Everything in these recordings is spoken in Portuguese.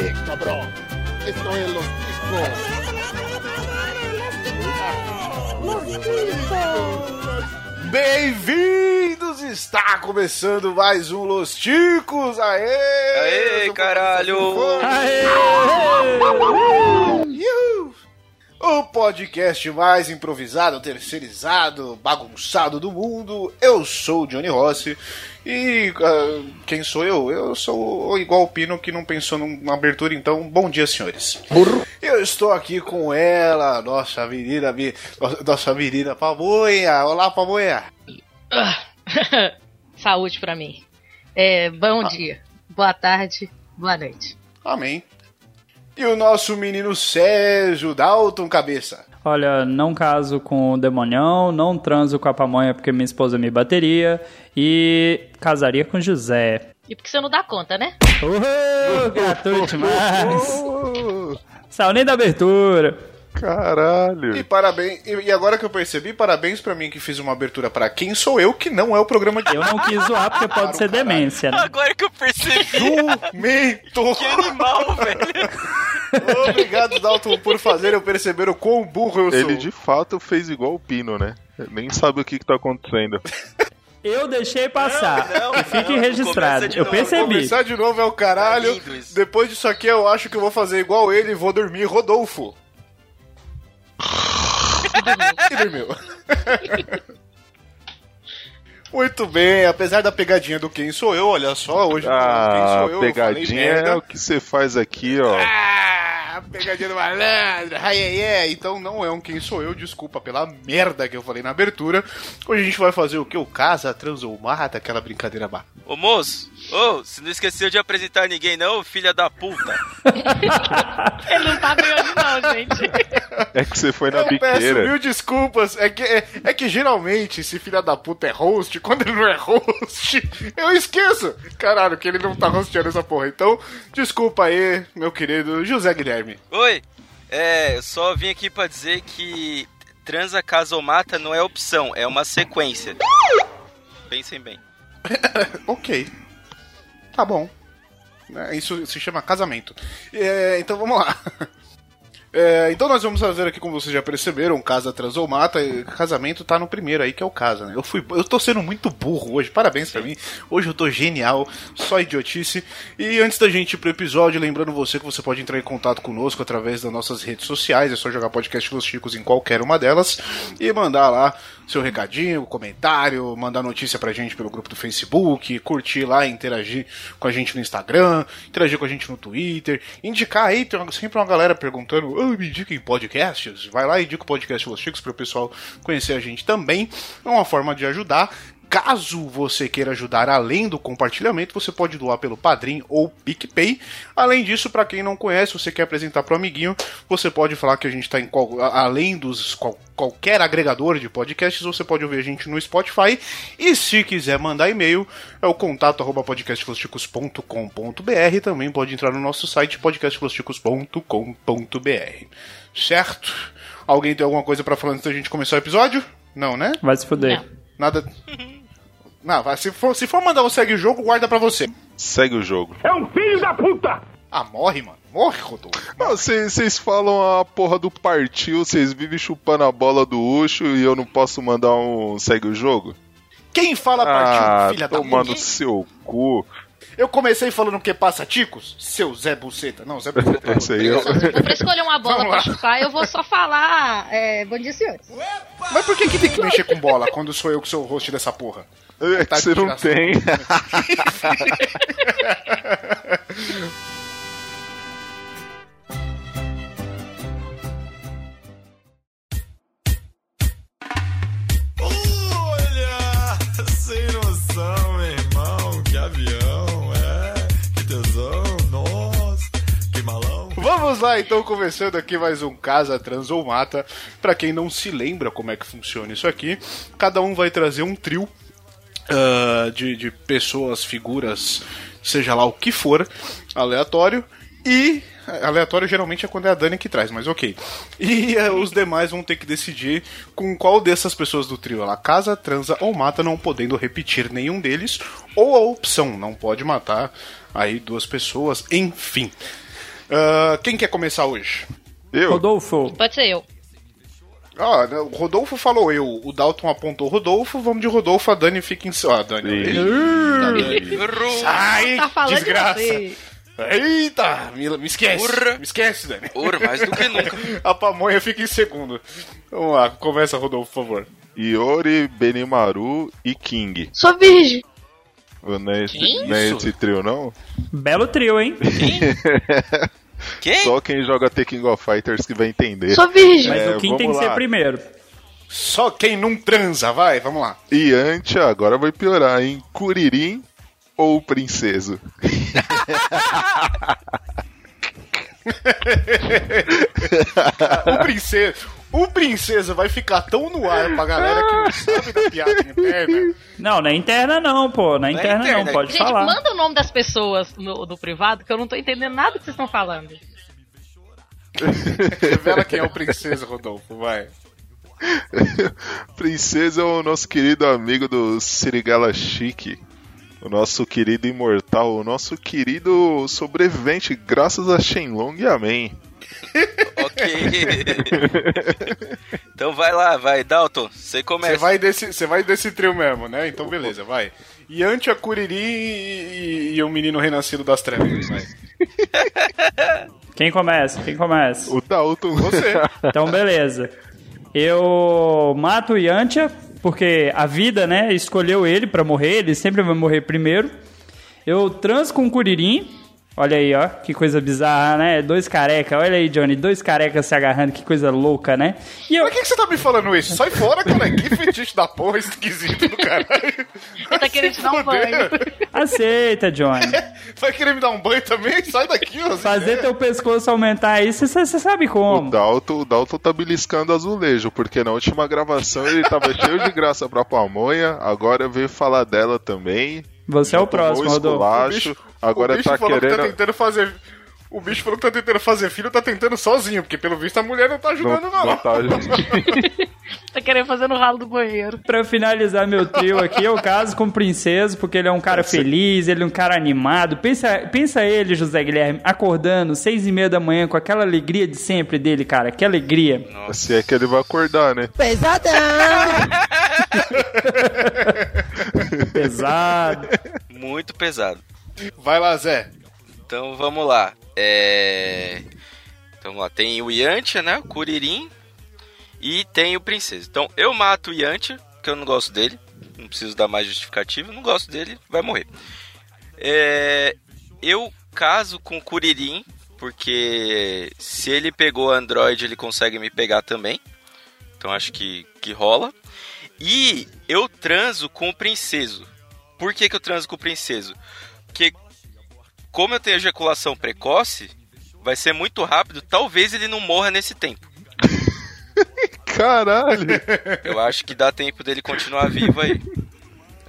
Eh, cabrón. Esto es los Bem-vindos! Está começando mais um Los Ticos! Aê! Aê, caralho! Aê! O podcast mais improvisado, terceirizado, bagunçado do mundo. Eu sou o Johnny Rossi. E uh, quem sou eu? Eu sou igual o Pino que não pensou numa abertura, então bom dia, senhores. Burro. Eu estou aqui com ela, nossa menina, nossa menina Pamonha. Olá, Pamonha. Saúde pra mim. É, bom ah. dia, boa tarde, boa noite. Amém. E o nosso menino Sérgio Dalton Cabeça. Olha, não caso com o Demonião, não transo com a pamonha porque minha esposa me bateria e casaria com José. E porque você não dá conta, né? Uhul, gratuito demais. Saiu nem da abertura. Caralho. E parabéns. E agora que eu percebi, parabéns para mim que fiz uma abertura para quem sou eu, que não é o programa de. Eu não quis zoar porque pode ser caralho. demência, né? Agora que eu percebi. Jumento! Que animal, velho. Obrigado, Dalton, por fazer eu perceber o quão burro eu sou. Ele de fato fez igual o Pino, né? Nem sabe o que, que tá acontecendo. Eu deixei passar. Não, não, fique não, registrado. Eu novo. percebi. Começar de novo é o caralho. É Depois disso aqui, eu acho que eu vou fazer igual ele e vou dormir Rodolfo. E dormiu. Muito bem, apesar da pegadinha do quem sou eu, olha só, hoje ah, quem sou eu. Pegadinha eu é o que você faz aqui, ó. Ah, pegadinha do malandro, ai, ai, ai. Então não é um quem sou eu, desculpa pela merda que eu falei na abertura. Hoje a gente vai fazer o que? O casa, trans ou mata, aquela brincadeira má. Ô moço, Ô, oh, você não esqueceu de apresentar ninguém, não, filha da puta? Ele não tá ganhando, não, gente. É que você foi na eu biqueira. Peço mil desculpas. É que, é, é, que geralmente, se filha da puta é host, quando ele não é host, eu esqueço. Caralho, que ele não tá hosteando essa porra. Então, desculpa aí, meu querido José Guilherme. Oi, é, eu só vim aqui pra dizer que transa, casa ou mata não é opção, é uma sequência. Pensem bem. ok. Tá bom. É, isso se chama casamento. É, então vamos lá. É, então nós vamos fazer aqui, como vocês já perceberam, Casa Trans ou Mata. Casamento tá no primeiro aí, que é o Casa, né? Eu, fui, eu tô sendo muito burro hoje, parabéns para mim. Hoje eu tô genial, só idiotice. E antes da gente ir pro episódio, lembrando você que você pode entrar em contato conosco através das nossas redes sociais. É só jogar podcast Los Chicos em qualquer uma delas e mandar lá seu recadinho, comentário, mandar notícia pra gente pelo grupo do Facebook, curtir lá, interagir com a gente no Instagram, interagir com a gente no Twitter, indicar aí, tem sempre uma galera perguntando, oh, me indiquem podcasts, vai lá e indica o podcast Los Chicos para o pessoal conhecer a gente também, é uma forma de ajudar, Caso você queira ajudar além do compartilhamento, você pode doar pelo Padrim ou PicPay. Além disso, para quem não conhece, você quer apresentar para o amiguinho, você pode falar que a gente está em qual, além dos qual, qualquer agregador de podcasts, você pode ouvir a gente no Spotify. E se quiser mandar e-mail, é o contato arroba podcastflosticos.com.br. Também pode entrar no nosso site podcastflosticos.com.br. Certo? Alguém tem alguma coisa para falar antes da gente começar o episódio? Não, né? Vai se fuder. Não. Nada. Não, vai, se for, se for mandar um segue o jogo, guarda pra você. Segue o jogo. É um filho da puta! Ah, morre, mano. Morre, Rodolfo. Vocês falam a porra do partiu, vocês vivem chupando a bola do Ucho e eu não posso mandar um segue o jogo? Quem fala partiu, ah, filha da puta? Tomando seu cu. Eu comecei falando que passa ticos, seu Zé Buceta. Não, Zé Buceta. Esse aí eu... Pra escolher uma bola pra chupar, eu vou só falar é, bom dia, senhores. Mas por que, que tem que mexer com bola quando sou eu que sou o host dessa porra? É que você não tem. Vamos lá, então, começando aqui mais um Casa Trans ou Mata. Pra quem não se lembra como é que funciona isso aqui, cada um vai trazer um trio uh, de, de pessoas, figuras, seja lá o que for, aleatório. E aleatório geralmente é quando é a Dani que traz, mas ok. E uh, os demais vão ter que decidir com qual dessas pessoas do trio ela casa, transa ou mata, não podendo repetir nenhum deles, ou a opção, não pode matar aí duas pessoas, enfim. Ah, quem quer começar hoje? Eu? Rodolfo. Pode ser eu. Ah, né, o Rodolfo falou eu, o Dalton apontou o Rodolfo, vamos de Rodolfo, a Dani fica em... Ah, Dani. Eita, Dani. Errou. Sai, Tá falando de desgraça. você. Eita, me, me esquece. Urra. Me esquece, Dani. Ora, mais do que nunca. A pamonha fica em segundo. Vamos lá, começa, Rodolfo, por favor. Iori, Benimaru e King. Sou virgem. Não é esse, Que não é esse trio, não? Belo trio, hein? Quem? Só quem joga The King of Fighters que vai entender. Sou virgem. Mas É, o Kim tem que vamos ser lá. primeiro. Só quem não transa, vai, vamos lá. E Antia, agora vai piorar, hein? Kuririn ou Princeso? O princesa, o princesa vai ficar tão no ar pra galera que não sabe da piada interna. Não, na interna não, pô. Na interna não, interna. pode Gente, falar. manda o nome das pessoas no, do privado, que eu não tô entendendo nada que vocês estão falando. Revela quem é o princesa, Rodolfo, vai. Princesa é o nosso querido amigo do Sirigala Chique. O nosso querido imortal, o nosso querido sobrevivente, graças a Shenlong e Amém. Ok. então vai lá, vai. Dalton, você começa. Você vai, desse, você vai desse trio mesmo, né? Então beleza, vai. Yantia, Curiri e, e o menino renascido das trevas, vai. Quem começa? Quem começa? O Dalton. Você. Então, beleza. Eu mato o Yantia, porque a vida, né, escolheu ele pra morrer, ele sempre vai morrer primeiro. Eu transo com o Kuririn. Olha aí, ó, que coisa bizarra, né? Dois careca, olha aí, Johnny, dois carecas se agarrando, que coisa louca, né? E eu, Por que, que você tá me falando isso? Sai fora, cara. Que fetiche da porra esquisito do caralho. Ele tá querendo te dar um banho. aceita, Johnny. Vai querer me dar um banho também? Sai daqui, ó. Fazer teu pescoço aumentar aí, você sabe O como. Dalton, o Dalton tá beliscando azulejo, porque na última gravação ele tava cheio de graça pra pamonha, agora veio falar dela também. Você é o próximo, Rodolfo. esculacho, agora o bicho tá falou que querendo. tá tentando fazer. O bicho falou que tá tentando fazer filho, tá tentando sozinho, porque pelo visto a mulher não tá ajudando, não. não tá- Tá querendo fazer no ralo do banheiro. Pra finalizar meu trio aqui, eu caso com o Princeso, porque ele é um cara feliz, ele é um cara animado. Pensa, pensa ele, José Guilherme, acordando seis e meia da manhã com aquela alegria de sempre dele, cara. Que alegria. Se é que ele vai acordar, né? Pesado. Muito pesado. Vai lá, Zé. Então vamos lá. É... Então vamos lá. Tem o Yantia, né? O Kuririn. E tem o Princesa. Então eu mato o Yantia, que eu não gosto dele. Não preciso dar mais justificativa. Não gosto dele, vai morrer. É... Eu caso com o Kuririn, porque se ele pegou Android, ele consegue me pegar também. Então acho que, que rola. E eu transo com o Princeso. Por que, que eu transo com o Princeso? Porque como eu tenho ejaculação precoce, vai ser muito rápido. Talvez ele não morra nesse tempo. Caralho! Eu acho que dá tempo dele continuar vivo aí.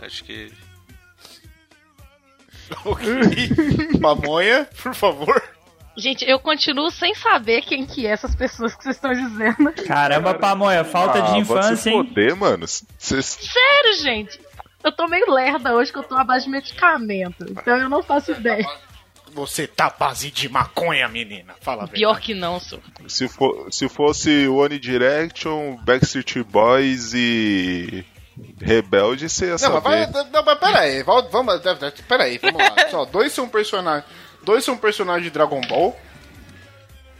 Acho que. Ok. Pamonha, por favor. Gente, eu continuo sem saber quem que é essas pessoas que vocês estão dizendo. Caramba, Pamonha, falta Ah, de infância, hein? foder, mano. Cês- Sério, gente. Eu tô meio lerda hoje que eu tô à base de medicamento. Então eu não faço ideia. Você tá base de maconha, menina. Fala Pior verdade. que não, sou. se, for, se fosse One Direction, Backstreet Boys e Rebelde, você ia Não, saber. mas vai. Não, mas peraí. Vamos. vamos peraí, vamos lá. Só, dois são personagens. Dois são personagens de Dragon Ball.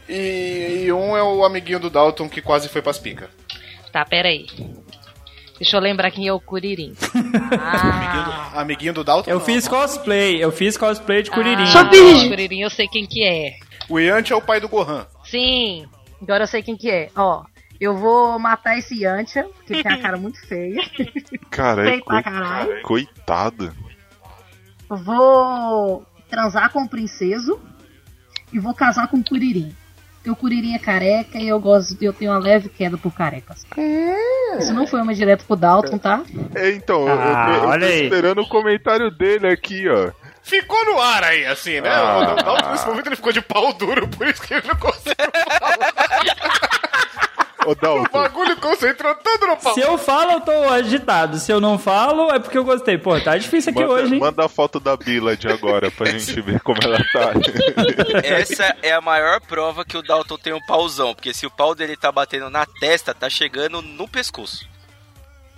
E, e um é o amiguinho do Dalton que quase foi pras picas. Tá, peraí. Deixa eu lembrar quem é o Kuririn. Ah, Amiguinho do Dalton? Eu não. fiz cosplay, eu fiz cosplay de Kuririn. Ah, o Kuririn, eu sei quem que é. O Yanti é o pai do Gohan. Sim, agora eu sei quem que é. Ó, eu vou matar esse Yantia, que tem a cara muito feia. Cara, é coitado. Eu vou transar com o princeso e vou casar com o Kuririn. Porque o Kuririn é careca e eu gosto, eu tenho uma leve queda por carecas. Isso não foi uma direta pro Dalton, tá? É, então, eu- Ah, eu, eu, olha tô aí. esperando o comentário dele aqui, ó. Ficou no ar aí, assim, né? Ah. O Dalton nesse momento ele ficou de pau duro, por isso que ele não consegue. Ô, O Dalton, bagulho concentrou tudo no pau. Se eu falo, eu tô agitado. Se eu não falo, é porque eu gostei. Pô, tá difícil aqui manda, hoje, hein? manda a foto da Bila de agora pra gente ver como ela tá. Essa é a maior prova que o Dalton tem um pauzão. Porque se o pau dele tá batendo na testa, tá chegando no pescoço.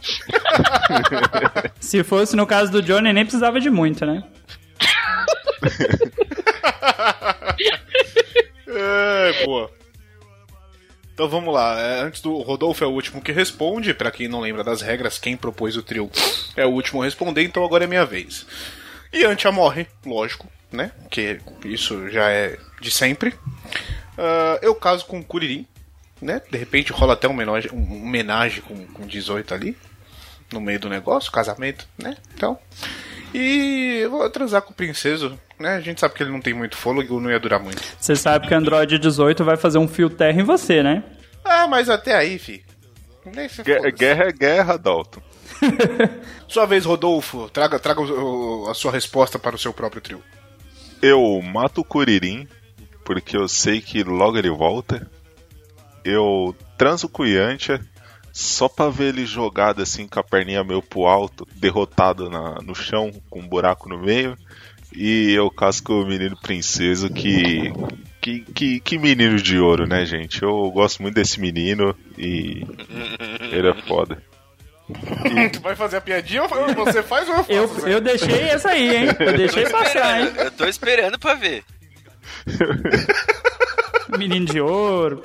Se fosse no caso do Johnny, nem precisava de muito, né? É, boa. Então vamos lá. é, Antes do Rodolfo é o último que responde. Pra quem não lembra das regras, quem propôs o trio é o último a responder. Então agora é minha vez. E Antia morre, lógico, né? Que isso já é de sempre. Ah, eu caso com o Kuririn, né? De repente rola até um homenagem, um homenagem com, com 18 ali. No meio do negócio, casamento, né? Então. E eu vou transar com o princeso, né? A gente sabe que ele não tem muito fôlego, não ia durar muito. Você sabe que Android 18 vai fazer um fio terra em você, né? Ah, mas até aí, fi. Guerra é guerra, Dalton. Sua vez, Rodolfo. Traga, traga o- o- a sua resposta para o seu próprio trio. Eu mato o Kuririn, porque eu sei que logo ele volta. Eu transo com o Yantia, só pra ver ele jogado assim com a perninha meio pro alto, derrotado na- no chão, com um buraco no meio. E eu caso com o menino princeso que. Que, que, que menino de ouro, né, gente? Eu gosto muito desse menino e. Ele é foda. Tu vai fazer a piadinha ou você faz ou eu faço? Eu, eu deixei essa aí, hein? Eu deixei passar, hein? Eu tô esperando pra ver. Menino de ouro.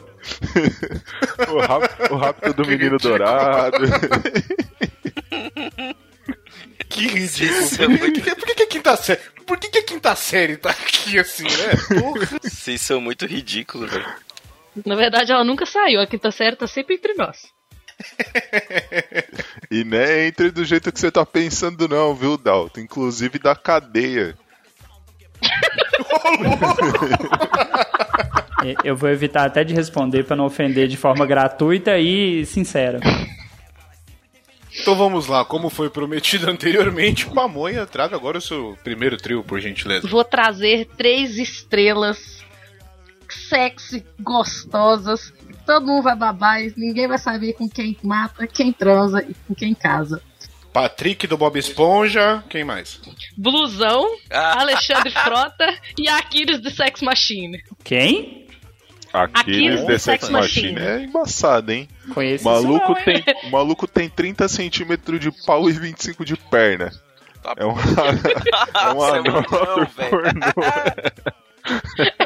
O rápido, o rápido do menino dourado. Que ridículo. Por que, por que que a quinta série... Por que, que a quinta série tá aqui assim, né? Porra. Vocês são muito ridículos, velho. Na verdade, ela nunca saiu. A quinta série tá sempre entre nós. E não é entre do jeito que você tá pensando, não, viu, Dalton? Inclusive da cadeia. Eu vou evitar até de responder pra não ofender de forma gratuita e sincera. Então vamos lá, como foi prometido anteriormente, Pamonha, traga agora o seu primeiro trio, por gentileza. Vou trazer três estrelas sexy, gostosas. Todo mundo vai babar e ninguém vai saber com quem mata, quem transa e com quem casa. Patrick do Bob Esponja, quem mais? Blusão, Ah. Alexandre Frota e Aquiles do Sex Machine. Quem? Aqueles Aqui, The Sex Sex Machine Machine. é embaçado, hein? Conheço O maluco, não, hein? tem, o maluco tem 30 centímetros de pau e 25 de perna. Tá É um, é um Nossa, anão.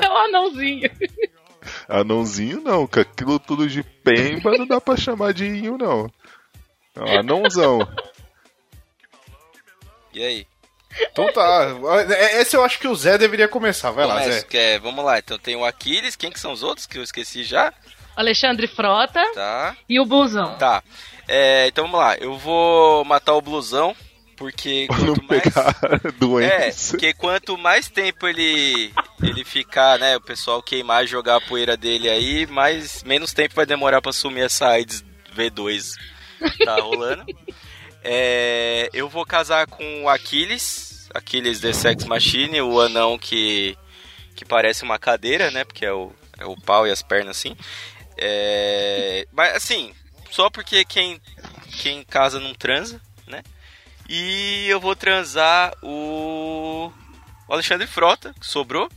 É o anãozinho. Anãozinho não, com aquilo tudo de pemba não dá pra chamar de inho, não. É um anãozão. E aí? Então tá, esse eu acho que o Zé deveria começar, vai lá, Zé. é- vamos lá, então tem o Aquiles, quem que são os outros que eu esqueci já? Alexandre Frota Tá, e o Blusão. tá. É, então vamos lá, eu vou matar o blusão, porque não quanto mais... pegar É, doença. porque quanto mais tempo ele ele ficar, né, o pessoal queimar e jogar a poeira dele aí, mais menos tempo vai demorar pra sumir essa AIDS V2 tá rolando. É, eu vou casar com o Aquiles, Aquiles The Sex Machine, o anão que que parece uma cadeira, né, porque é o, é o pau e as pernas assim. É, mas assim, só porque quem quem casa não transa, né? E eu vou transar o, o Alexandre Frota, que sobrou.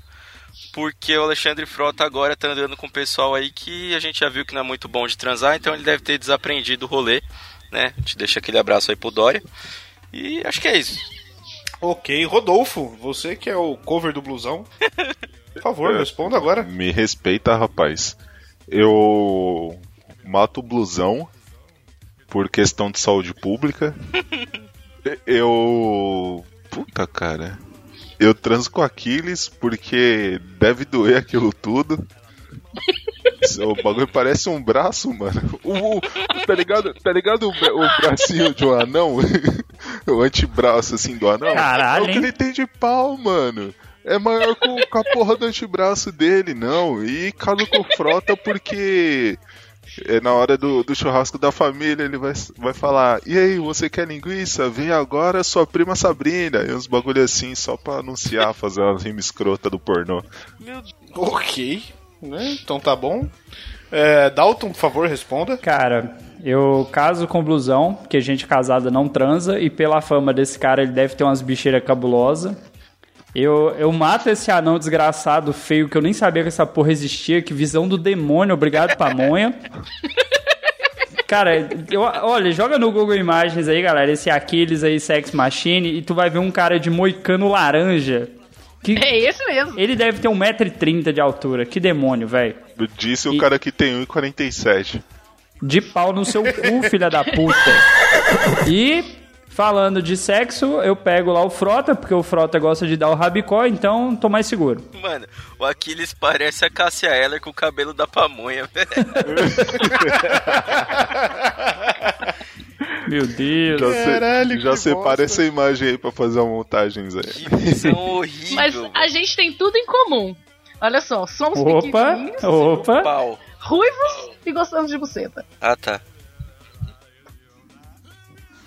Porque o Alexandre Frota agora tá andando com o pessoal aí que a gente já viu que não é muito bom de transar, então ele deve ter desaprendido o rolê, né? A gente deixa aquele abraço aí pro Dória. E acho que é isso. Ok, Rodolfo, você que é o cover do blusão. Por favor, É. responda agora. Me respeita, rapaz. Eu mato o blusão por questão de saúde pública. Eu. Puta, cara. Eu transo com Aquiles porque deve doer aquilo tudo. O bagulho parece um braço, mano. O, o- tá ligado, tá ligado o, o bracinho de um anão? o antebraço assim do anão? Caralho, é o que hein? ele tem de pau, mano. É maior com, com a porra do antebraço dele, não. E caso com frota porque é na hora do, do churrasco da família ele vai, vai falar: E aí, você quer linguiça? Vem agora sua prima Sabrina. E uns bagulho assim, só pra anunciar, fazer uma rima escrota do pornô. Ok, né? Então tá bom. É, Dalton, por favor, responda. Cara, eu caso com blusão, porque gente casada não transa, e pela fama desse cara ele deve ter umas bicheiras cabulosas. Eu, eu mato esse anão desgraçado, feio, que eu nem sabia que essa porra existia. Que visão do demônio, obrigado, pamonha. Cara, eu, olha, joga no Google Imagens aí, galera, esse Aquiles aí, Sex Machine, e tu vai ver um cara de moicano laranja. Que É esse mesmo. ele deve ter 1,30m de altura. Que demônio, velho. Disse o E- cara que tem 1,47. De pau no seu cu, filha da puta. E falando de sexo, eu pego lá o Frota, porque o Frota gosta de dar o rabicó, então tô mais seguro. Mano, o Aquiles parece a Cássia Eller com o cabelo da pamonha, velho. Meu Deus. Já, se- Caralho, já que separa bosta. essa imagem aí pra fazer uma montagem, Zé. Que visão horrível. Mas a gente tem tudo em comum. Olha só, somos Opa, pequenininhos, opa. Pau. ruivos e gostamos de buceta. Ah, tá.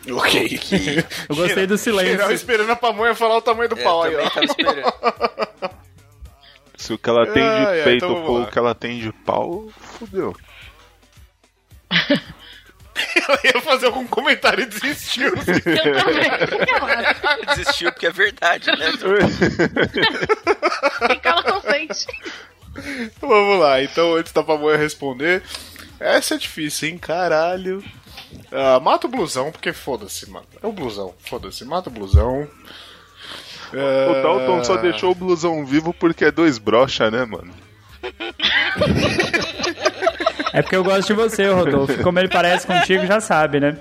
Ok. Eu gostei do Geral silêncio. esperando a pamonha falar o tamanho do É, pau aí, ó. Se o que ela tem de peito então for lá. o que ela tem de pau, fudeu. Ela ia fazer algum comentário e desistiu. Eu também. Desistiu porque é verdade, né? Quem cala consente. Vamos lá, então antes da pamonha responder. Essa é difícil, hein? Caralho. Ah, mata o blusão, porque foda-se, mano. É o blusão, foda-se, mata o blusão. O Ah, Dalton só deixou o blusão vivo porque é dois brocha, né, mano? É porque eu gosto de você, Rodolfo. Como ele parece contigo, já sabe, né?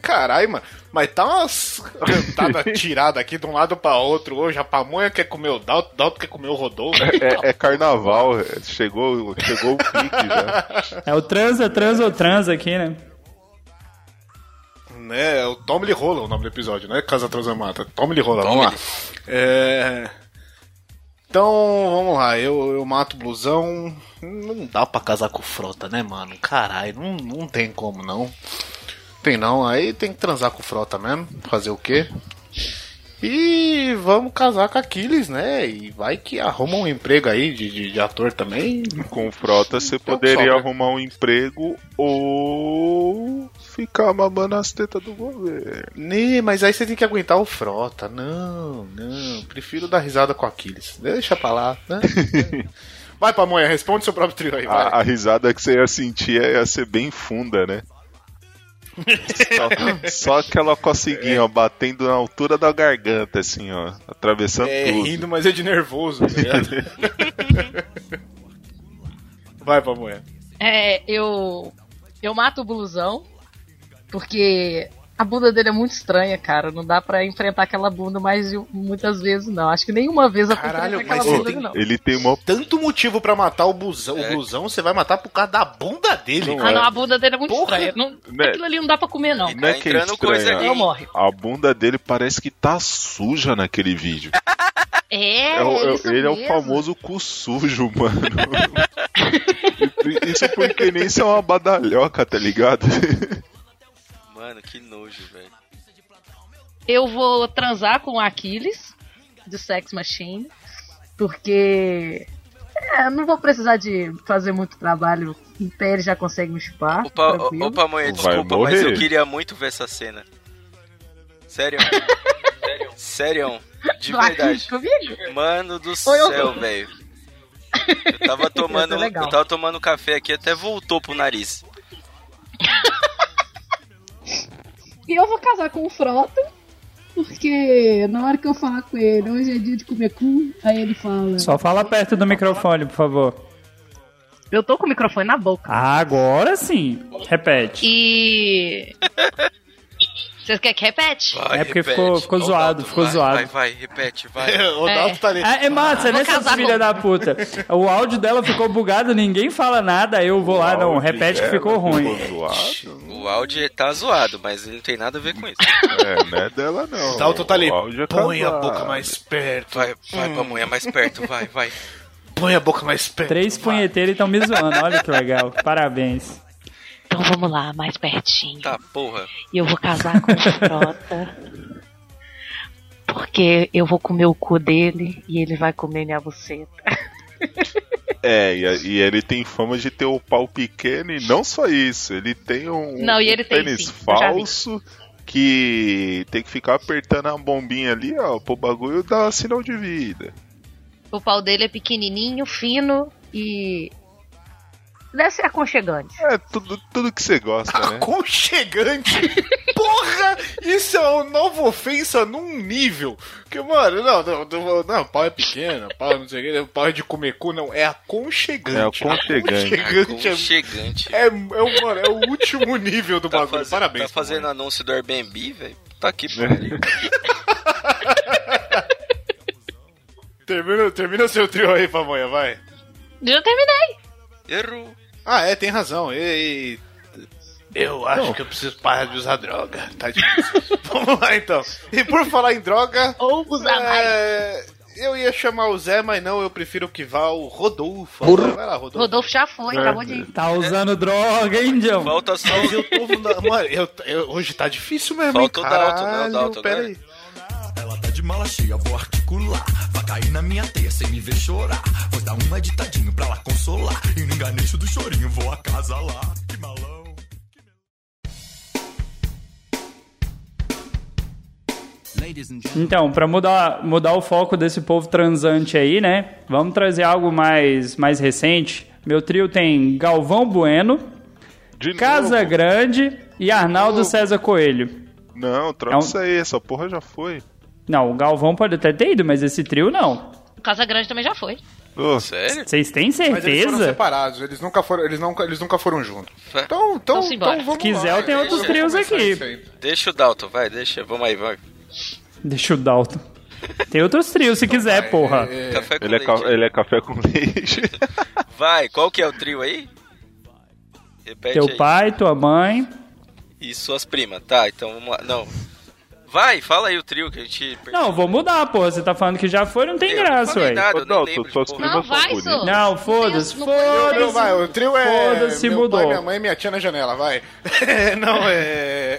Caralho, mano. Mas tá umas cantadas tiradas aqui de um lado pra outro hoje. A pamonha quer comer o Dalton, Dalton quer comer o Rodolfo. É, é carnaval, é, chegou, chegou o pique já. É o transa, transa ou transa aqui, né? né? É o Tome-lhe rola o nome do episódio, né? Casa Transamata. Tome-lhe rola, vamos lá. É... Então, vamos lá. Eu, eu mato o blusão. Não dá pra casar com frota, né, mano? Caralho, não, não tem como, não. Tem não. Aí tem que transar com frota mesmo. Fazer o quê? E vamos casar com Aquiles, né? E vai que arruma um emprego aí de, de, de ator também. Com frota você Então poderia sobra. arrumar um emprego ou ficar mamando as tetas do governo. Né, mas aí você tem que aguentar o frota. Não, não. Prefiro dar risada com Aquiles. Deixa pra lá, né? Vai, Pamonha, responde seu próprio trio aí. A, a risada que você ia sentir ia ser bem funda, né? Só, só aquela coceguinha, ó, batendo na altura da garganta, assim, ó, atravessando É, tudo. rindo, mas é de nervoso, tá ligado? Vai, Pamonha. É, eu. Eu mato o blusão. Porque a bunda dele é muito estranha, cara. Não dá pra enfrentar aquela bunda mais de muitas vezes, não. Acho que nenhuma vez Caralho, mas aquela bunda tem- dele, não. Ele tem uma. Tanto motivo pra matar o blusão. É. O blusão você vai matar por causa da bunda dele. Não Ah, cara. não, a bunda dele é muito Porra. estranha. Não, Né? Aquilo ali não dá pra comer, não. Não é Tá que é entrando coisa ali. Não morre. A bunda dele parece que tá suja naquele vídeo. É, É o- é ele é o mesmo. famoso cu sujo, mano. Isso porque nem isso é uma badalhoca, tá ligado? Mano, que nojo, velho. Eu vou transar com o Aquiles, de Sex Machine, porque. É, não vou precisar de fazer muito trabalho. Em pé ele já consegue me chupar. Opa, tranquilo. opa, mãe, desculpa, mas eu queria muito ver essa cena. Sério? Sério? Sério? De Do verdade. comigo? Mano do céu, velho. Eu tava tomando, eu tava tomando café aqui até voltou pro nariz. E eu vou casar com o Frota, porque na hora que eu falar com ele, hoje é dia de comer cu, aí ele fala. Só fala perto do microfone, por favor. Eu tô com o microfone na boca. Agora sim. Repete. E. Vocês querem que repete? Vai, É porque repete. ficou- ficou zoado, ficou vai, zoado. Vai, vai, repete, vai. o Dalton tá ali. É, é massa, é Vou nessas casar filha com- da puta. O áudio dela ficou bugado, ninguém fala nada, aí eu vou lá, não, repete que ficou ruim. Ficou zoado. O áudio tá zoado, mas ele não tem nada a ver com isso. É, não é dela não. O Dalton tá ali. O é Põe a boca mais perto. Vai, vai pra mulher mais perto, vai, vai. Põe a boca mais perto. Três punheteiros estão me zoando, olha que legal. Parabéns. Então vamos lá, mais pertinho. Tá, porra. E eu vou casar com o Frota. Porque eu vou comer o cu dele e ele vai comer minha buceta. É, e, e ele tem fama de ter o pau pequeno e não só isso, ele tem um, Não, e ele um tem, pênis sim, falso que tem que ficar apertando a bombinha ali, ó, pro bagulho dar sinal de vida. O pau dele é pequenininho, fino e. Deve ser aconchegante. É tudo, tudo que você gosta, né? Aconchegante! Porra! Isso é uma nova ofensa num nível. Que, mano, não, não, não, não, pau é pequeno, pau não sei o que, pau é de comer cu, não, é aconchegante. É aconchegante. Aconchegante é, Chegante. é, é, o- mano, é o último nível do Tá, bagulho. fazendo- Parabéns. tá fazendo mano. anúncio do Airbnb, velho? Tá aqui, pariu. Termina, termina seu trio aí, pamonha, vai. Já terminei. Errou. Ah, é, tem razão. E, eu acho que eu preciso parar de usar droga. Tá difícil. Vamos lá então. E por falar em droga. Ou usar mais. é, eu ia chamar o Zé, mas não, eu prefiro que vá o Rodolfo. Vai lá, Rodolfo. Rodolfo já foi, acabou de ir. Tá usando droga, hein, John? Falta só o eu tô. Mano, eu, eu- hoje tá difícil mesmo. Falta hein, o Dalton, né? O caralho, Dalton Pera agora. De mala cheia, vou articular. Vai cair na minha teia sem me ver chorar. Vou dar uma ditadinho pra ela consolar. E no enganecho do chorinho vou a casa lá. Que malão. Então, pra mudar, mudar o foco desse povo transante aí, né? Vamos trazer algo mais, mais recente. Meu trio tem Galvão Bueno, De Casa novo. Grande e Arnaldo César Coelho. Não, troca É um- isso aí, essa porra já foi. Não, o Galvão pode até ter ido, mas esse trio não. Casa Grande também já foi. Sério? Vocês têm Mas eles foram certeza? separados, eles nunca foram, eles nunca, eles nunca foram juntos. Então, então, Então, então vamos Se quiser, lá. eu tenho outros Vamos trios começar aqui. aí. Deixa o Dalton, vai, deixa. Vamos aí, vai. Deixa o Dalton. Tem outros trios se quiser, porra. Café com ele, é leite. ca- ele é café com leite. Vai, qual que é o trio aí? Repete Teu aí. pai, tua mãe. E suas primas. Tá, então vamos lá. Não. Vai, fala aí o trio que a gente... Não, vou mudar, porra. Você tá falando que já foi, não tem Eu não graça, ué. nada, Dalton, lembro suas primas Não, são vai, bonitas. Não, foda-se, Não foda-se. vai, o trio é. Foda-se, meu mudou. pai, minha mãe e minha tia na janela, vai. Não, é.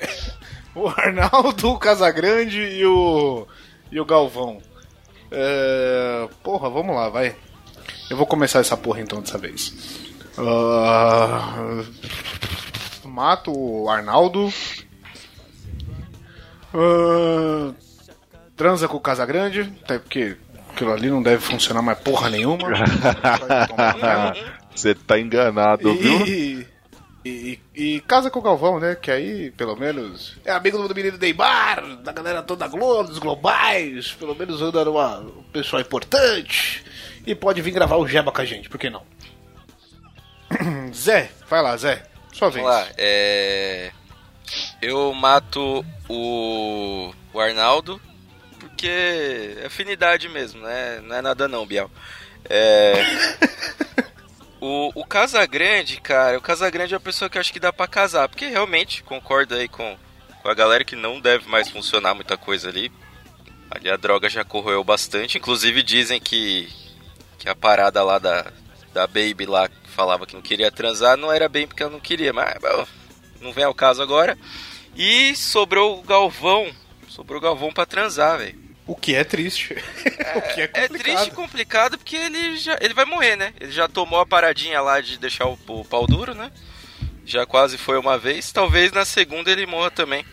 O Arnaldo, o Casagrande e o. E o Galvão. É, Porra, vamos lá, vai. Eu vou começar essa porra então dessa vez. Ah, Mato o Arnaldo. Ah, Transa com o Casagrande, até porque aquilo ali não deve funcionar mais porra nenhuma. Você tá enganado, viu? E, e, e casa com o Galvão, né? Que aí, pelo menos, é amigo do menino Neymar, da galera toda Globo, dos globais. Pelo menos anda numa pessoa importante. E pode vir gravar o Jeba com a gente, por que não? Zé, vai lá, Zé. Sua vez. Vamos lá, é... Eu mato o... o Arnaldo, porque é afinidade mesmo, né? Não é nada não, Biel. É... o, o Casagrande, cara, o Casagrande é a pessoa que eu acho que dá pra casar, porque realmente, concordo aí com, com a galera que não deve mais funcionar muita coisa ali. Ali a droga já corroeu bastante, inclusive dizem que, que a parada lá da, da Baby lá, que falava que não queria transar, não era bem porque ela não queria, mas bom, não vem ao caso agora. E sobrou o Galvão, sobrou o Galvão pra transar, velho. O que é triste. o que é É complicado. triste e complicado porque ele já ele vai morrer, né? Ele já tomou a paradinha lá de deixar o, o pau duro, né? Já quase foi uma vez. Talvez na segunda ele morra também.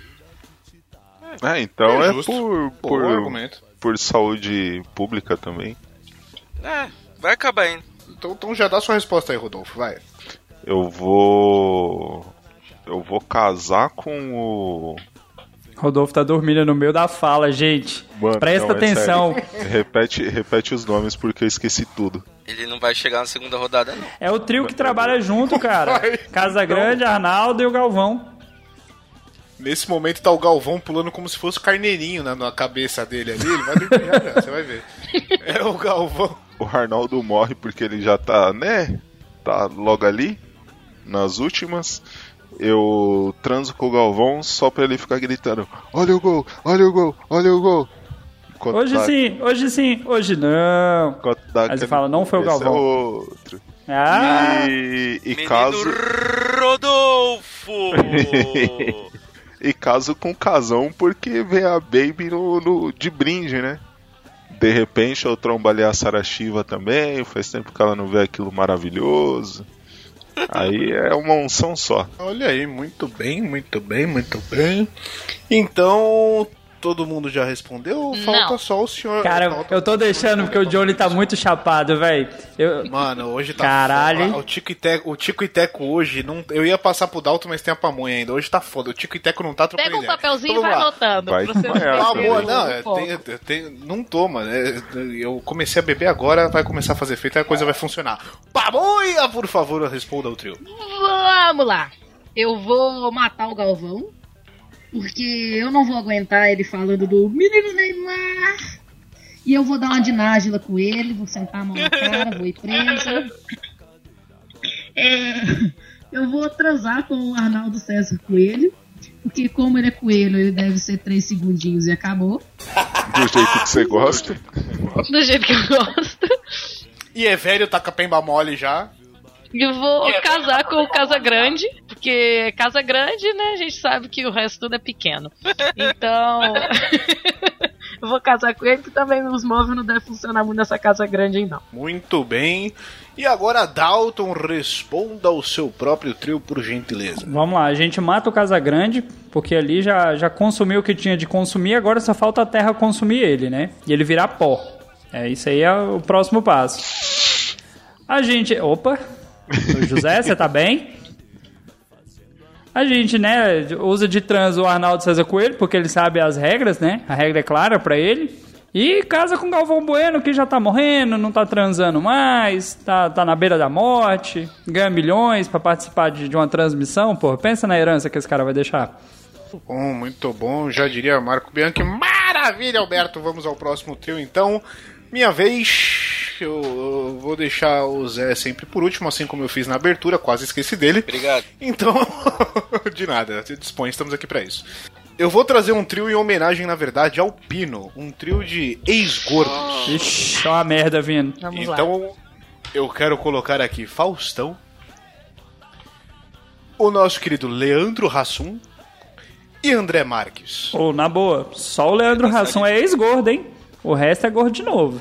É, então É é, por, por, argumento. por saúde pública também. É, vai acabar indo. Então, então já dá sua resposta aí, Rodolfo, vai. Eu vou. Eu vou casar com o. Rodolfo tá dormindo no meio da fala, gente. Mano, Presta não, é atenção. sério. repete, repete os nomes porque eu esqueci tudo. Ele não vai chegar na segunda rodada, não. É o trio que trabalha junto, cara. Casa Grande, Arnaldo e o Galvão. Nesse momento tá o Galvão pulando como se fosse carneirinho na, na cabeça dele ali. Ele vai dormir já, já, você vai ver. É o Galvão. O Arnaldo morre porque ele já tá, né? Tá logo ali, nas últimas. Eu transo com o Galvão só pra ele ficar gritando: Olha o gol, olha o gol, olha o gol. Enquanto Hoje dá- sim, hoje sim, hoje não. enquanto dá Aí você aquele- fala, não foi o esse Galvão. É outro. Ah, E, e caso Rodolfo! e caso com o casão porque vem a Baby no, no- de brinde, né? De repente eu trombalei a Sarashiva também, faz tempo que ela não vê aquilo maravilhoso. Aí é uma unção só. Olha aí, muito bem, muito bem, muito bem. Então, todo mundo já respondeu? Falta Não. só o senhor. Cara, falta- eu tô deixando porque o Johnny tá muito chapado, velho. Eu... Mano, hoje tá Caralho, foda. O Tico e Teco, o Tico e Teco hoje, não, eu ia passar pro Dalton, mas tem a pamonha ainda. Hoje tá foda. O Tico e Teco não tá trocando Pega um papelzinho e Então, vai anotando. Vai pra você desmaiar, não Ah, boa, o não, é, foco. tem, eu tenho- não toma, né? Eu comecei a beber agora, vai começar a fazer efeito, aí a coisa vai funcionar. Pamonha, por favor, responda ao trio. Vamos lá. Eu vou matar o Galvão. Porque eu não vou aguentar ele falando do menino Neymar. E eu vou dar uma de Nájila com ele, vou sentar a mão na cara, vou ir presa. É, eu vou transar com o Arnaldo César Coelho. Porque como ele é coelho, ele deve ser três segundinhos e acabou. Do jeito que você gosta. Do jeito que eu gosto. E é velho, tá com a pemba mole já. E vou casar com o Casa Grande, porque Casa Grande, né, a gente sabe que o resto tudo é pequeno. Então, eu vou casar com ele, que também os móveis não devem funcionar muito nessa casa grande não. Muito bem. E agora, Dalton, responda ao seu próprio trio, por gentileza. Vamos lá, a gente mata o Casagrande, porque ali já, já consumiu o que tinha de consumir, agora só falta a terra consumir ele, né? E ele virar pó. É, isso aí é o próximo passo. A gente. Opa! José, você tá bem? A gente, né, usa de trans o Arnaldo César Coelho, porque ele sabe as regras, né? A regra é clara pra ele. E casa com Galvão Bueno, que já tá morrendo, não tá transando mais, tá, tá na beira da morte, ganha milhões pra participar de, de uma transmissão, porra. Pensa na herança que esse cara vai deixar. Bom, muito bom. Já diria Marco Bianchi. Maravilha, Alberto. Vamos ao próximo trio, então. Minha vez. Eu, eu vou deixar o Zé sempre por último, assim como eu fiz na abertura. Quase esqueci dele. Obrigado. Então, de nada, se dispõe, estamos aqui pra isso. Eu vou trazer um trio em homenagem, na verdade, ao Pino, um trio de ex-gordos. Ixi, ó a merda vindo. Vamos lá. Então, eu quero colocar aqui Faustão, o nosso querido Leandro Hassum e André Marques. Ô, na boa, só o Leandro Rassum é ex-gordo, hein? O resto é gordo de novo.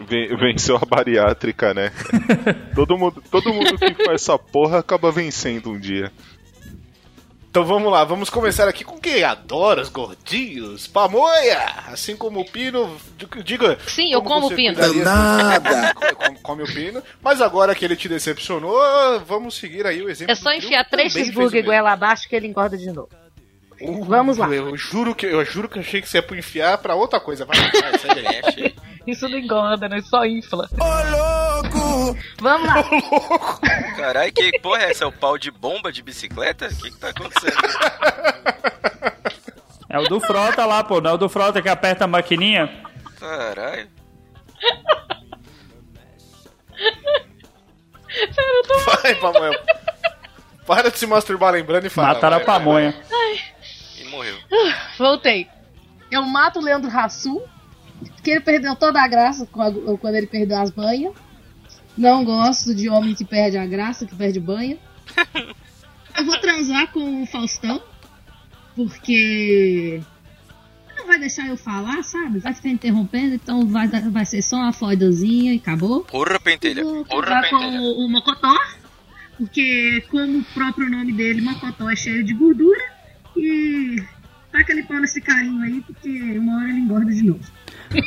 Ven- Venceu a bariátrica, né? todo, mundo, todo mundo que faz essa porra acaba vencendo um dia. Então vamos lá, vamos começar aqui com quem adora os gordinhos, pamonha! Assim como o Pino, diga. Sim, eu como você Pino. Nada. come, come o Pino, mas agora que ele te decepcionou, vamos seguir aí o exemplo. É só enfiar três o cheeseburger goela abaixo que ele engorda de novo. Uh, Vamos lá. Eu juro que eu juro que eu achei que você ia enfiar pra outra coisa. Vai, vai, achei. Isso não engorda, né? Só infla. Vamos lá. Caralho, que porra é essa? É o pau de bomba de bicicleta? O que que tá acontecendo? É o do Frota lá, pô. Não é o do Frota que aperta a maquininha. Caralho. Vai, pamonha. Para de se masturbar lembrando e fala. Mataram a pamonha. E morreu. Voltei. Eu mato o Leandro Hassum, porque ele perdeu toda a graça com quando ele perdeu as banhas. Não gosto de homem que perde a graça, que perde banha. Eu vou transar com o Faustão, porque não vai deixar eu falar, sabe? Vai ficar interrompendo, então vai, vai ser só uma fodazinha e acabou. Porra, pentelha. Vou Porra, com pentelha. o, o Mocotó, porque como o próprio nome dele, Mocotó, é cheio de gordura. E taca ele pau nesse carinho aí, porque uma hora ele engorda de novo.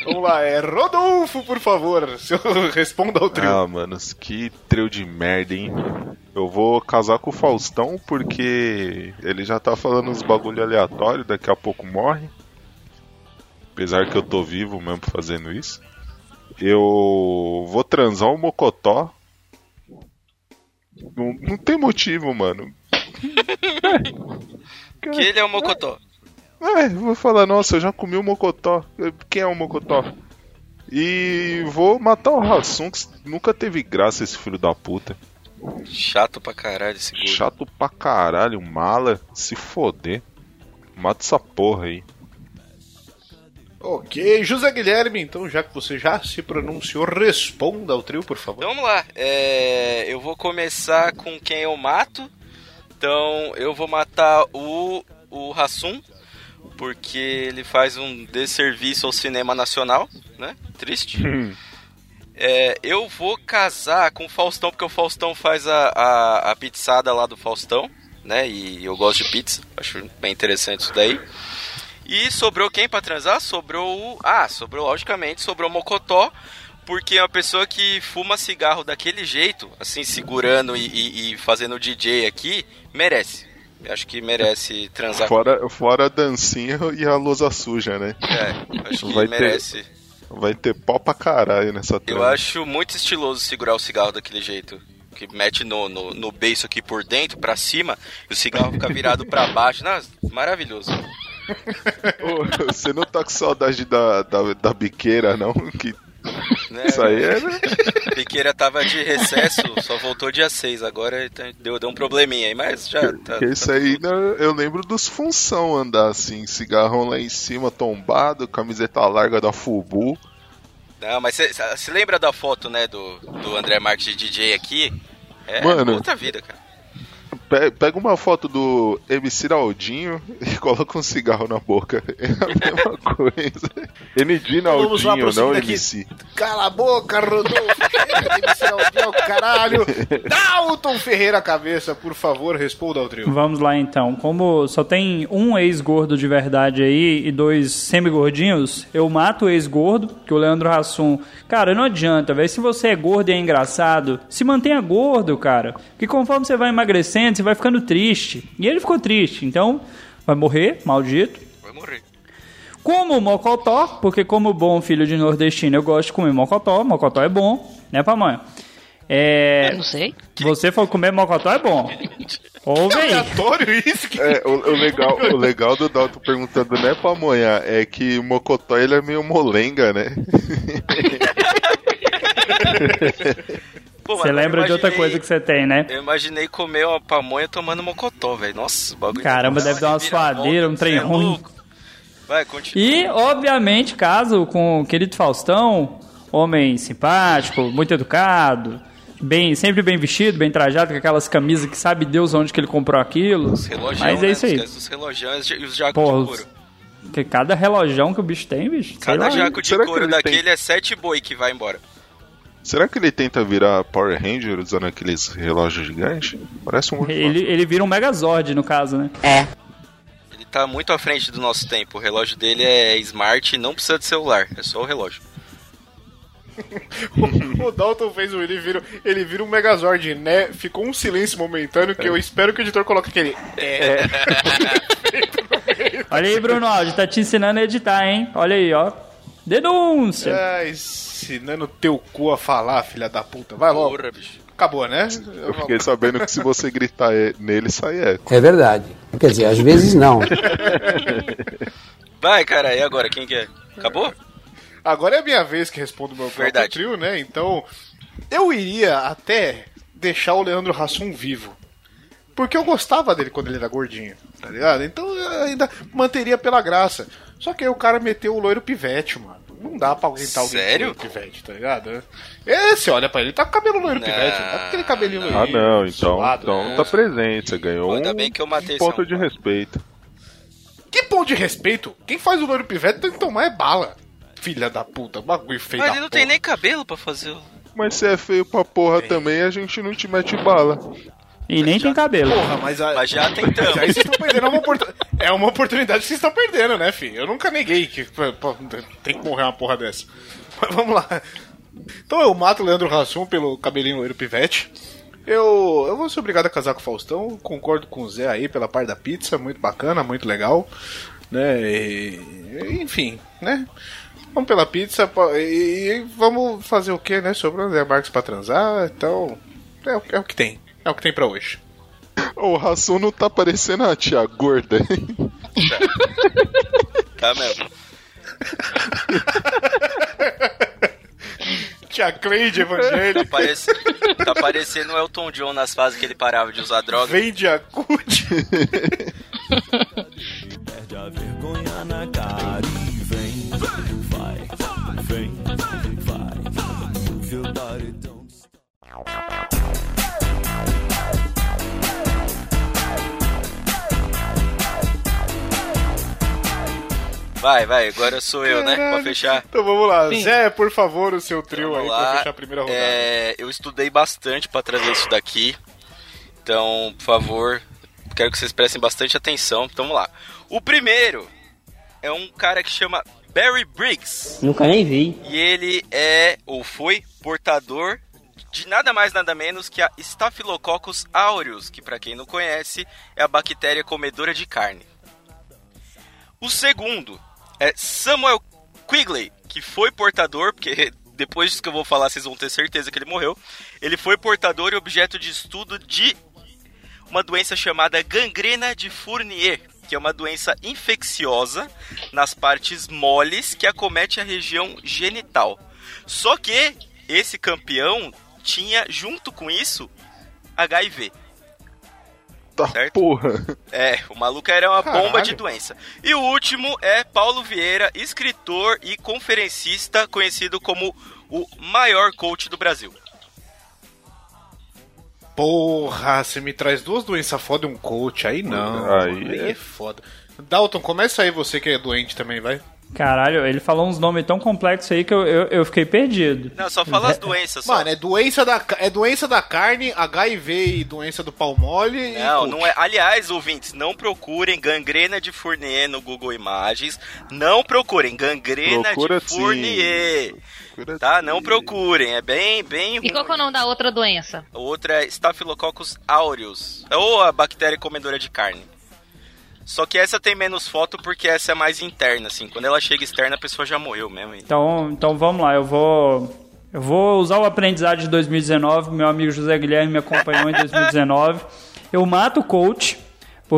Vamos lá, é Rodolfo, por favor. Se eu responda ao trio. Ah, manos, que trio de merda, hein? Eu vou casar com o Faustão porque ele já tá falando uns bagulho aleatório, daqui a pouco morre. Apesar que eu tô vivo mesmo fazendo isso. Eu vou transar o Mocotó. Não, não tem motivo, mano. Que ele é o Mocotó. É, vou falar, nossa, eu já comi o Mocotó. Quem é o Mocotó? E vou matar o Hassum, que nunca teve graça esse filho da puta. Chato pra caralho esse gordo. Chato pra caralho, mala, se foder. Mata essa porra aí. Ok, José Guilherme, então já que você já se pronunciou, responda ao trio, por favor. Então vamos lá. É, eu vou começar com quem eu mato. Então eu vou matar o, o Hassum. Porque ele faz um desserviço ao cinema nacional, né? Triste. É, eu vou casar com o Faustão, porque o Faustão faz a, a, a pizzada lá do Faustão, né? E eu gosto de pizza, acho bem interessante isso daí. E sobrou quem pra transar? Sobrou o. Ah, sobrou, logicamente, sobrou o Mocotó, porque é uma pessoa que fuma cigarro daquele jeito, assim, segurando e, e- e fazendo DJ aqui, merece. Eu acho que merece transar. Fora, fora a dancinha e a lousa suja, né? É, acho que Vai ter- merece. Vai ter pau pra caralho nessa Eu trama. acho muito estiloso segurar o cigarro daquele jeito. Que mete no, no, no beiço aqui por dentro, pra cima, e o cigarro fica virado pra baixo. Nossa, maravilhoso. Ô, Você não tá com saudade da, da, da biqueira, não? Que Né? isso aí é. né? Piqueira tava de recesso, só voltou dia 6. Agora tá- deu, deu um probleminha aí, mas já tá. Isso aí, né, eu lembro dos função andar assim, cigarrão lá em cima tombado, camiseta larga da Fubu. Não, mas você lembra da foto, né, do, do André Marques de DJ aqui? É Mano. outra vida, cara. Pe- Pega uma foto do MC Naldinho e coloca um cigarro na boca. É a mesma coisa. ND lá, Naldinho, não aqui. MC. Cala a boca, Rodolfo! Caralho! Dalton Ferreira cabeça, por favor, responda ao trio. Vamos lá então. Como só tem um ex-gordo de verdade aí e dois semi-gordinhos, eu mato o ex-gordo, que o Leandro Hassum. Cara, não adianta, velho. Se você é gordo e é engraçado, se mantenha gordo, cara. Porque conforme você vai emagrecendo, você vai ficando triste. E ele ficou triste, então vai morrer, maldito. Vai morrer. Como mocotó, porque como bom filho de nordestino eu gosto de comer mocotó, mocotó é bom, né, pamonha? É, Eu não sei. você for comer mocotó é bom. Ouve aí. Aleatório isso? Que... É, o, o legal, o legal do Dalton perguntando, né, Pamonha, é que Mocotó ele é meio molenga, né? Pô, Você lembra de outra imaginei- coisa que você tem, né? Eu imaginei comer uma pamonha tomando mocotó, velho. Nossa, o bagulho. Caramba, Nossa, deve dar uma suadeira, um trem é ruim. louco. Vai, continua. E, obviamente, caso com o querido Faustão, homem simpático, muito educado, bem, sempre bem vestido, bem trajado, com aquelas camisas que sabe Deus onde que ele comprou aquilo. Os relojão, Mas né? é isso aí. Dos relojões e os jacos Pô, de couro. que cada relojão que o bicho tem, bicho. Cada lá. jaco de Será couro ele daquele tem- é sete boi que vai embora. Será que ele tenta virar Power Ranger usando aqueles relógios gigantes? Parece um Ele, ele vira um Megazord, no caso, né? Ele tá muito à frente do nosso tempo. O relógio dele é smart e não precisa de celular. É só o relógio. O Dalton fez o. Ele vira, ele vira um Megazord, né? Ficou um silêncio momentâneo que eu espero que o editor coloque aquele. É. Olha aí, Bruno Aldi, tá te ensinando a editar, hein? Olha aí, ó. Denúncia! Ah, ensinando teu cu a falar, filha da puta. Vai logo. Porra, bicho. Acabou, né? Eu fiquei sabendo que se você gritar nele, sai eco. É verdade. Quer dizer, às vezes não. Vai, cara, e agora? Quem que é? Acabou? Agora é a minha vez que respondo o meu próprio Verdade. trio, né? Então, eu iria até deixar o Leandro Hassum vivo. Porque eu gostava dele quando ele era gordinho, tá ligado? Então eu ainda manteria pela graça. Só que aí o cara meteu o loiro pivete, mano. Não dá pra aguentar alguém com Sério? loiro pivete, tá ligado? É, você olha pra ele, tá com cabelo loiro Não, pivete, não tá com aquele cabelinho não. Ah, não, então, suado, então né? tá presente. Você ganhou Pô, ainda um, bem que eu matei um esse ponto de respeito. Que ponto de respeito? Quem faz o loiro pivete tem que tomar é bala. Filha da puta, bagulho feio Mas da ele não porra. tem nem cabelo pra fazer o. Mas se é feio pra porra também, a gente não te mete bala. E nem tem cabelo. Porra, mas, a... Mas já tentamos. Mas aí vocês estão perdendo uma oportunidade. É uma oportunidade que vocês estão perdendo, né, filho? Eu nunca neguei que tem que morrer uma porra dessa. Mas vamos lá. Então eu mato o Leandro Hassum pelo cabelinho loiro pivete. Eu, eu vou ser obrigado a casar com o Faustão. Concordo com o Zé aí pela parte da pizza. Muito bacana, muito legal. Né? E- enfim, né? Vamos pela pizza e, e vamos fazer o que, né? Sobrou o Zé Marques pra transar. Então, é, o- é o que tem. É o que tem pra hoje. O Rassum não tá parecendo a tia gorda, hein? Tá mesmo. Tia Cleide evangélica. Parece... Tá parecendo o Elton John nas fases que ele parava de usar droga. Vende a CUT. Perde a vergonha na cara your body, don't stop. Vai, vai, agora sou eu, né? Pra fechar. Então vamos lá. Sim. Zé, por favor, o seu trio Vamos aí lá. pra fechar a primeira rodada. É, eu estudei bastante pra trazer isso daqui. Então, por favor, quero que vocês prestem bastante atenção. Então, vamos lá. O primeiro é um cara que chama Barry Briggs. Nunca nem vi. E ele é, ou foi, portador de nada mais nada menos que a Staphylococcus aureus, que para quem não conhece, é a bactéria comedora de carne. O segundo é Samuel Quigley, que foi portador, porque depois disso que eu vou falar vocês vão ter certeza que ele morreu. Ele foi portador e objeto de estudo de uma doença chamada gangrena de Fournier, que é uma doença infecciosa nas partes moles que acomete a região genital. Só que esse campeão tinha junto com isso HIV. Tá Certo? porra. É, o maluco era uma bomba Caralho. de doença. E o último é Paulo Vieira, escritor e conferencista, conhecido como o maior coach do Brasil. Porra, você me traz duas doenças foda e um coach. Aí não. Aí Aí, é- é foda. Dalton, começa aí você que é doente também, vai. Caralho, ele falou uns nomes tão complexos aí que eu, eu, eu fiquei perdido. Não, só fala as doenças. Só. Mano, é doença da, é doença da carne, HIV e doença do pau mole. e Não, não é. Aliás, ouvintes, não procurem gangrena de Fournier no Google Imagens. Não procurem gangrena Procura de sim. Tá? Não procurem. É bem, bem E qual que é o nome da outra doença? Outra é Staphylococcus aureus, ou a bactéria comedora de carne. Só que essa tem menos foto porque essa é mais interna, assim. Quando ela chega externa, a pessoa já morreu mesmo. Então, então vamos lá, eu vou. Eu vou usar o aprendizado de 2019. Meu amigo José Guilherme me acompanhou em 2019. Eu mato o coach,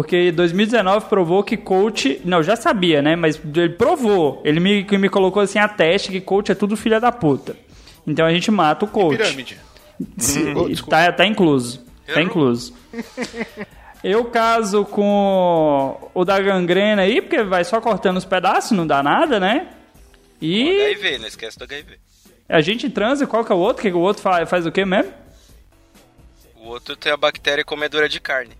porque 2019 provou que coach. Não, eu já sabia, né? Mas ele provou. Ele me, me colocou assim a teste que coach é tudo filha da puta. Então a gente mata o coach. Pirâmide. Se- Oh, desculpa. tá, tá incluso. Tá Errou. incluso. Eu caso com o da gangrena aí, porque vai só cortando os pedaços, não dá nada, né? E HIV, não esquece do HIV. a gente transa, qual que é o outro? Que o outro faz, faz o quê mesmo? O outro tem a bactéria comedora de carne.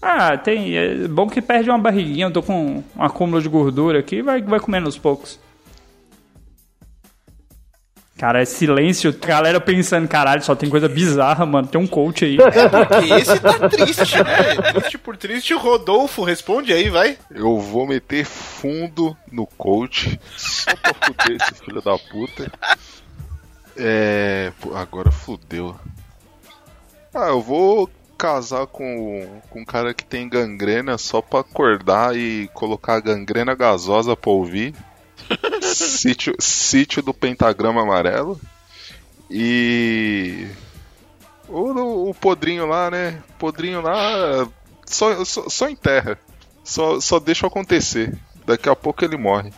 Ah, tem. É bom que perde uma barriguinha, eu tô com um acúmulo de gordura aqui, vai, vai comendo aos poucos. Cara, é silêncio, galera pensando, caralho, só tem coisa bizarra, mano. Tem um coach aí. Porque esse tá triste, né? Triste por triste. Rodolfo, responde aí, vai. Eu vou meter fundo no coach só pra fuder esse filho da puta. É. Agora fudeu. Ah, eu vou casar com, com um cara que tem gangrena só pra acordar e colocar a gangrena gasosa pra ouvir. sítio, sítio do pentagrama amarelo. E. O, o podrinho lá, né? Podrinho lá. Só, só, só enterra. Só, só deixa acontecer. Daqui a pouco ele morre.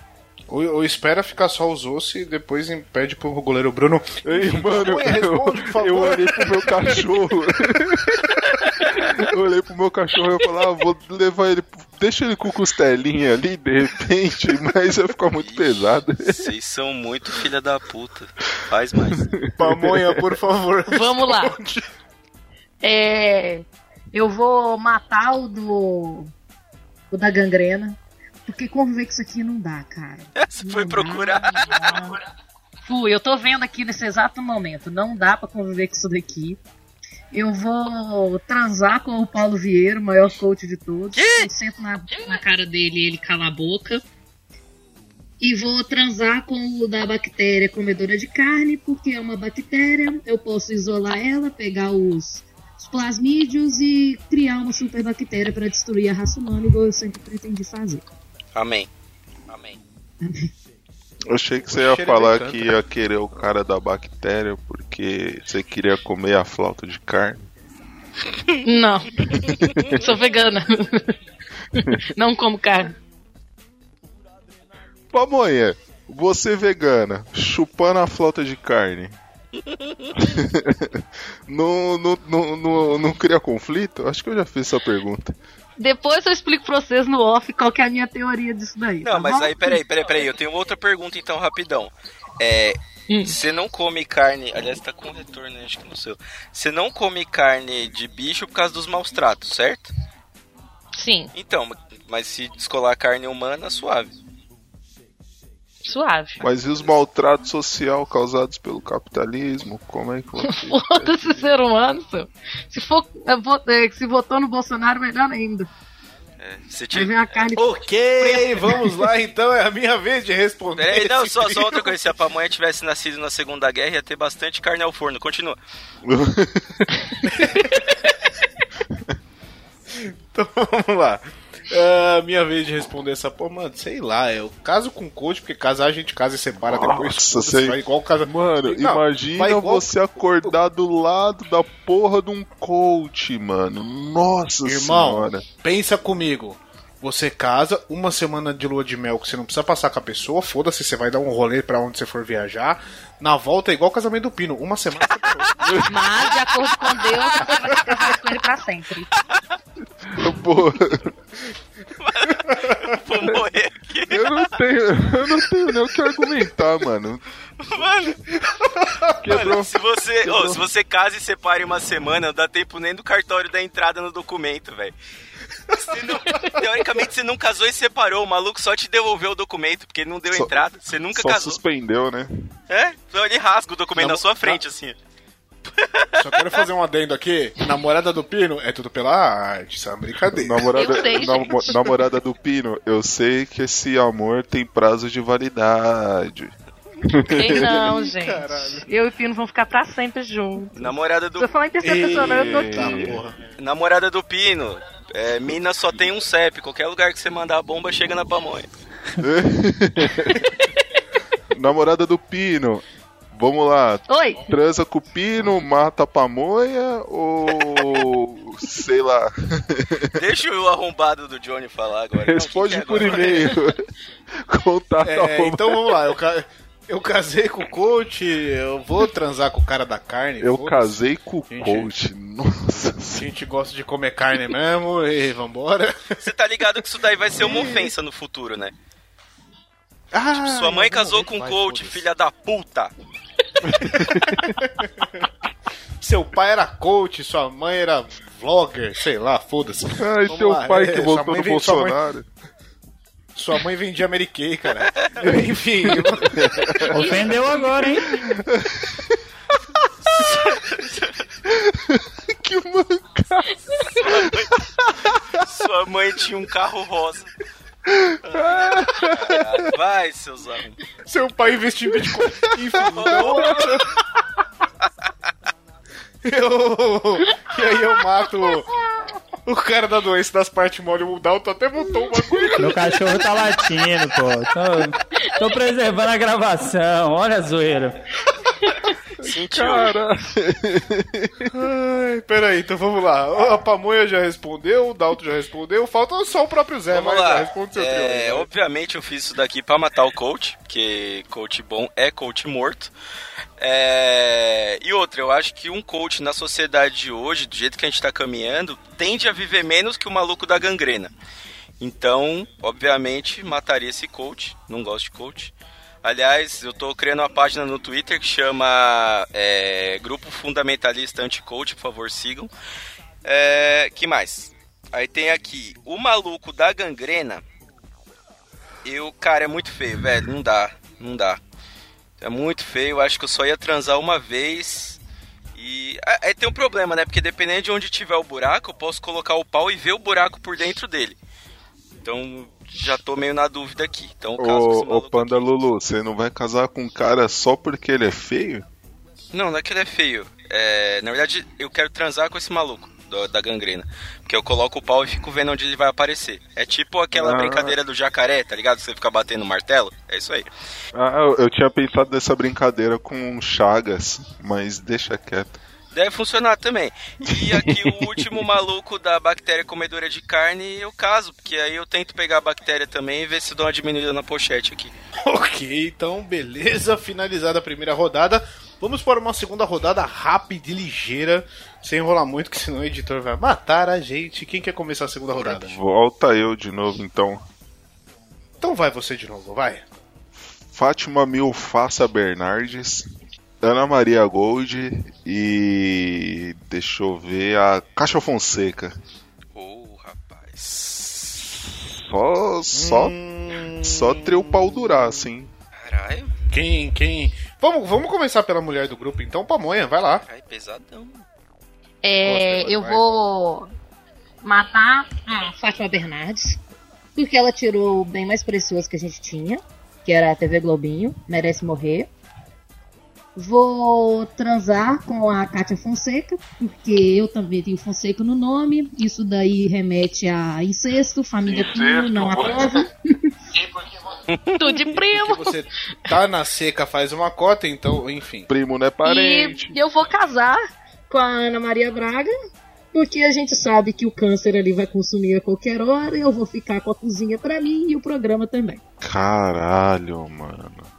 Ou, ou espera ficar só os ossos e depois pede pro goleiro Bruno. Ei, mano, Ué, responde, favor. eu olhei pro meu cachorro. eu olhei pro meu cachorro e eu falei, ah, vou levar ele. Deixa ele com costelinha ali, de repente, mas vai ficar muito pesado. Vocês são muito filha da puta. Faz mais. Pamonha, por favor. Vamos lá. É. Eu vou matar o do. O da gangrena. Porque conviver com isso aqui não dá, cara. Você foi Não procurar. dá. Fui, eu tô vendo aqui nesse exato momento. Não dá pra conviver com isso daqui. Eu vou transar com o Paulo Vieira, o maior coach de todos. Eu sento na, na cara dele e ele cala a boca. E vou transar com o da bactéria comedora de carne, porque é uma bactéria. Eu posso isolar ela, pegar os, os plasmídios e criar uma super bactéria para destruir a raça humana, igual eu sempre pretendi fazer. Amém. Amém. Eu achei que você ia falar que ia querer o cara da bactéria porque você queria comer a flauta de carne. Não. Sou vegana. Não como carne. Pamonha, você vegana, chupando a flauta de carne. não, não, não, não, não cria conflito? Acho que eu já fiz essa pergunta. Depois eu explico pra vocês no off qual que é a minha teoria disso daí. Não, tá mas bom? aí, peraí, peraí, peraí. Eu tenho outra pergunta então, rapidão. É. Hum. Você não come carne. Aliás, tá com retorno, né? acho que no seu. Você não come carne de bicho por causa dos maus tratos, certo? Sim. Então, mas se descolar carne humana, suave. Suave. Mas e os maltratos social causados pelo capitalismo? Como é que vai ser? Foda-se ser humano, seu. Se for. é, é, Se votou no Bolsonaro, melhor ainda. Você Aí tinha... vem a carne. Ok, vamos lá então, é a minha vez de responder. Peraí, não, só, só outra coisa. Se a pamonha tivesse nascido na Segunda Guerra, ia ter bastante carne ao forno. Continua. Então vamos lá. É, minha vez de responder essa porra, mano, sei lá, eu caso com o coach, porque casar a gente casa e separa depois. Nossa, sei. vai igual casa. Mano, Não, imagina igual- você acordar do lado da porra de um coach, mano. Nossa Irmão, senhora. pensa comigo. Você casa, uma semana de lua de mel que você não precisa passar com a pessoa, foda-se, você vai dar um rolê pra onde você for viajar. Na volta é igual o casamento do Pino, uma semana. Mas, de acordo com Deus, você vai ficar casado com ele pra sempre. Porra, Vou morrer aqui. eu não tenho, eu não tenho nem o que argumentar, mano. Mano, Quebrou. mano, se você, ô, se você casa e separe uma semana, não dá tempo nem do cartório da entrada no documento, velho. Teoricamente você não casou e separou, o maluco só te devolveu o documento, porque não deu Só- entrada, você nunca Só casou. suspendeu, né? É? Então ele rasga o documento Não, na sua frente, assim. Só quero fazer um adendo aqui. Namorada do Pino é tudo pela arte, isso é uma brincadeira. Namorada, Eu sei, gente. namorada do Pino, eu sei que esse amor tem prazo de validade. Tem não, gente. Caralho. Eu e o Pino vamos ficar pra sempre juntos. Namorada Se do, eu falar em terceira pessoa, não, eu tô aqui. porra. namorada do Pino. É, mina só tem um CEP, qualquer lugar que você mandar a bomba chega na pamonha. Namorada do Pino, vamos lá. Oi! Transa com o Pino, mata pamonha ou. sei lá. Deixa o arrombado do Johnny falar agora. Não, Responde é por e-mail. Contato É, então vamos lá, eu, ca- eu casei com o coach, eu vou transar com o cara da carne. Eu casei com o Gente. coach. Nossa A gente gosta de comer carne mesmo e vambora. Você tá ligado que isso daí vai ser uma ofensa no futuro, né? Ah, Sua mãe casou com um vai, coach, filha da puta. Seu pai era coach, sua mãe era vlogger, sei lá, foda-se. Ai, Vamos teu lá, pai é, que sua mãe vem- sua mãe- Bolsonaro. Sua mãe vendia Mary Kay, cara. Enfim, Ofendeu agora, hein? que manca. Sua mãe tinha um carro rosa. Vai, seus arrombados. seu pai investiu em Bitcoin. Eu. E aí eu mato o cara da doença das partes mole. O Dalton até botou um bagulho. Meu cachorro tá latindo, pô. Tô, tô preservando a gravação. Olha a zoeira. Sentiu. Cara. Ai, peraí, então vamos lá. A Pamonha já respondeu, o Dalton já respondeu. Falta só o próprio Zé, Vamos vai, Zé, lá. responde seu trio. É, vai. obviamente eu fiz isso daqui pra matar o coach, porque coach bom é coach morto. É, E outra, eu acho que um coach na sociedade de hoje, do jeito que a gente tá caminhando, tende a viver menos que o maluco da gangrena. Então, obviamente, mataria esse coach. Não gosto de coach. Aliás, eu tô criando uma página no Twitter que chama é, Grupo Fundamentalista Anti-Coach, por favor, sigam. É, que mais? Aí tem aqui, o maluco da gangrena. Eu, cara, é muito feio, velho. Não dá, não dá. É muito feio, acho que eu só ia transar uma vez. E. Aí tem um problema, né? Porque dependendo de onde tiver o buraco, eu posso colocar o pau e ver o buraco por dentro dele. Então, já tô meio na dúvida aqui. Então, caso Ô, ô Panda aqui- Lulu, você não vai casar com um cara só porque ele é feio? Não, não é que ele é feio. É, na verdade, eu quero transar com esse maluco do- da gangrena. Porque eu coloco o pau e fico vendo onde ele vai aparecer. É tipo aquela Ah. brincadeira do jacaré, tá ligado? Você fica batendo o martelo. É isso aí. Ah, eu, eu tinha pensado nessa brincadeira com Chagas, mas deixa quieto. Deve funcionar também. E aqui o último maluco da bactéria comedora de carne, eu caso, porque aí eu tento pegar a bactéria também e ver se dou uma diminuída na pochete aqui. Ok, então beleza, finalizada a primeira rodada. Vamos para uma segunda rodada rápida e ligeira, sem enrolar muito, que senão o editor vai matar a gente. Quem quer começar a segunda rodada? Volta eu de novo então. Então vai você de novo, vai. Fátima Milfaça Bernardes, Ana Maria Gold e. Deixa eu ver, a Caixa Fonseca. Ô, rapaz. Só. Só. Hum, Só trio pau durar, assim. Quem, quem... Vamos, vamos começar pela mulher do grupo, então, Pamonha, vai lá. Ai, pesadão. É, eu vai. vou matar a Fátima Bernardes, porque ela tirou o bem mais precioso que a gente tinha, que era a TV Globinho, merece morrer. Vou transar com a Kátia Fonseca, porque eu também tenho Fonseca no nome. Isso daí remete a incesto, família Pinho, não aprova. Tudo de primo. Porque você tá na seca, faz uma cota, então, enfim. Primo não é parente. E eu vou casar com a Ana Maria Braga, porque a gente sabe que o câncer ali vai consumir a qualquer hora. Eu vou ficar com a cozinha pra mim e o programa também. Caralho, mano.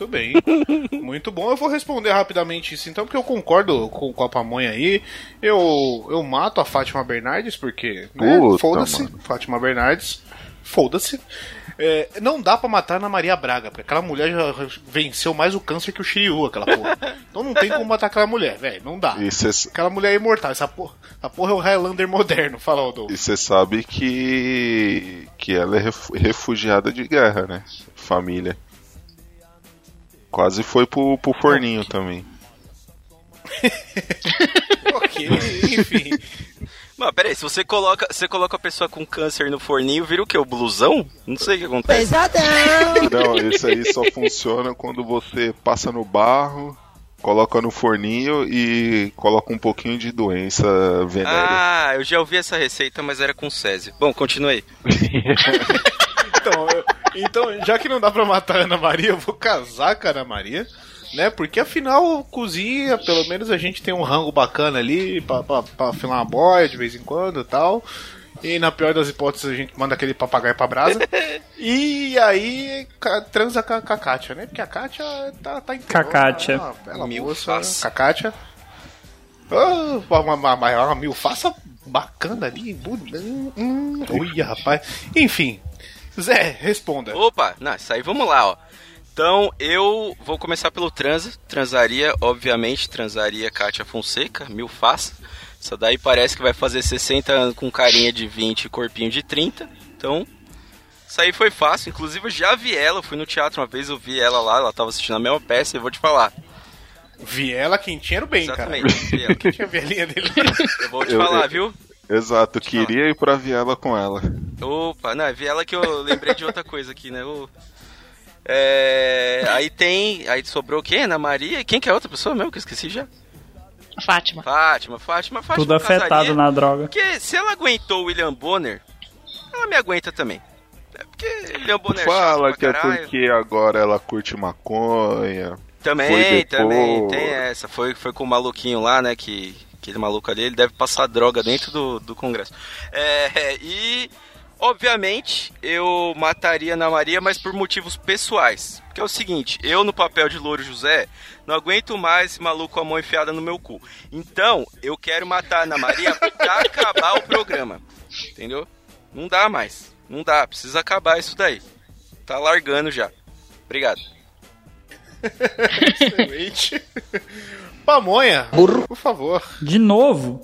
Muito bem. Muito bom. Eu vou responder rapidamente isso então, porque eu concordo com, com a pamonha aí. Eu, eu mato a Fátima Bernardes, porque. Né, Foda-se. Fátima Bernardes. Foda-se. É, não dá pra matar a Ana Maria Braga, porque aquela mulher já venceu mais o câncer que o Shiryu, aquela porra. Então não tem como matar aquela mulher, velho. Não dá. Você Aquela mulher é imortal. Essa porra, essa porra é o Highlander moderno, fala o e cê sabe que. que ela é ref- refugiada de guerra, né? Família. Quase foi pro, pro forninho também. ok, enfim. Mas peraí, se você coloca, você coloca a pessoa com câncer no forninho, vira o quê? O blusão? Não sei o que acontece. Não, esse aí só funciona quando você passa no barro, coloca no forninho e coloca um pouquinho de doença venérea. Ah, eu já ouvi essa receita, mas era com Césio. Bom, continue. Então, eu- então, já que não dá pra matar a Ana Maria, eu vou casar com a Ana Maria, né? Porque afinal, cozinha, pelo menos a gente tem um rango bacana ali pra, pra, pra uma boia de vez em quando e tal. E na pior das hipóteses, a gente manda aquele papagaio pra brasa. e aí, transa com a, com a Kátia, né? Porque a Kátia tá, tá em Com a Kátia. Ela, ela Mil moça. Ah, uma, uma, uma, uma milfaça bacana ali. bu- Hum, hum, Olha, rapaz. Enfim. Zé, responda. Opa, não, isso aí vamos lá, ó. Então, eu vou começar pelo transa. Transaria, obviamente, transaria Kátia Fonseca, mil faça. Essa daí parece que vai fazer 60 anos com carinha de 20 e corpinho de 30. Então, isso aí foi fácil. Inclusive, eu já vi ela. Eu fui no teatro uma vez, eu vi ela lá. Ela tava assistindo a mesma peça e eu vou te falar. Viela, quentinha era o bem, Exatamente, cara. vi ela. Tinha a velhinha dele. Eu vou te Eu- falar, eu- viu? Exato, queria ir pra viela com ela. Opa, não, vi ela que eu lembrei de outra coisa aqui, né? Ô, É, aí tem. Aí sobrou quem? Ana Maria? Quem que é a outra pessoa mesmo que eu esqueci já? Fátima. Fátima, Fátima, Fátima. Tudo afetado casaria, na droga. Porque se ela aguentou o William Bonner, ela me aguenta também. É porque William Bonner Fala é que é pra caralho. porque agora ela curte maconha. Também, também, tem essa. Foi, foi com o maluquinho lá, né? Que aquele maluco ali, ele deve passar droga dentro do, do Congresso. É, e, obviamente, eu mataria Ana Maria, mas por motivos pessoais. Porque é o seguinte, eu no papel de Louro José, não aguento mais esse maluco com a mão enfiada no meu cu. Então, eu quero matar Ana Maria pra acabar o programa. Entendeu? Não dá mais. Não dá, precisa acabar isso daí. Tá largando já. Obrigado. Excelente. Pamonha, por favor. De novo?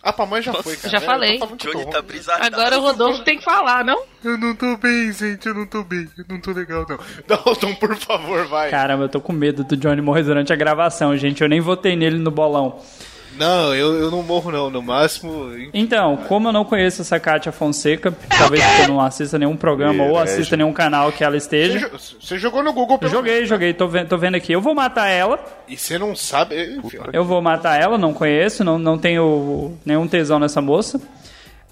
A pamonha já foi, cara. Já falei. que Johnny tá brisado. Agora o Rodolfo tem que falar, não? Eu não tô bem, gente. Eu não tô bem. Eu não tô legal, não. Dalton, por favor, vai. Caramba, eu tô com medo do Johnny morrer durante a gravação, gente. Eu nem votei nele no bolão. Não, eu, eu não morro, não. No máximo. Então, como eu não conheço essa Kátia Fonseca, talvez eu não assista nenhum programa ou assista nenhum canal que ela esteja. você jogou no Google Eu pelo joguei, joguei, tô vendo, tô vendo aqui. Eu vou matar ela. E você não sabe. Eu vou matar ela, não conheço, não, não tenho nenhum tesão nessa moça.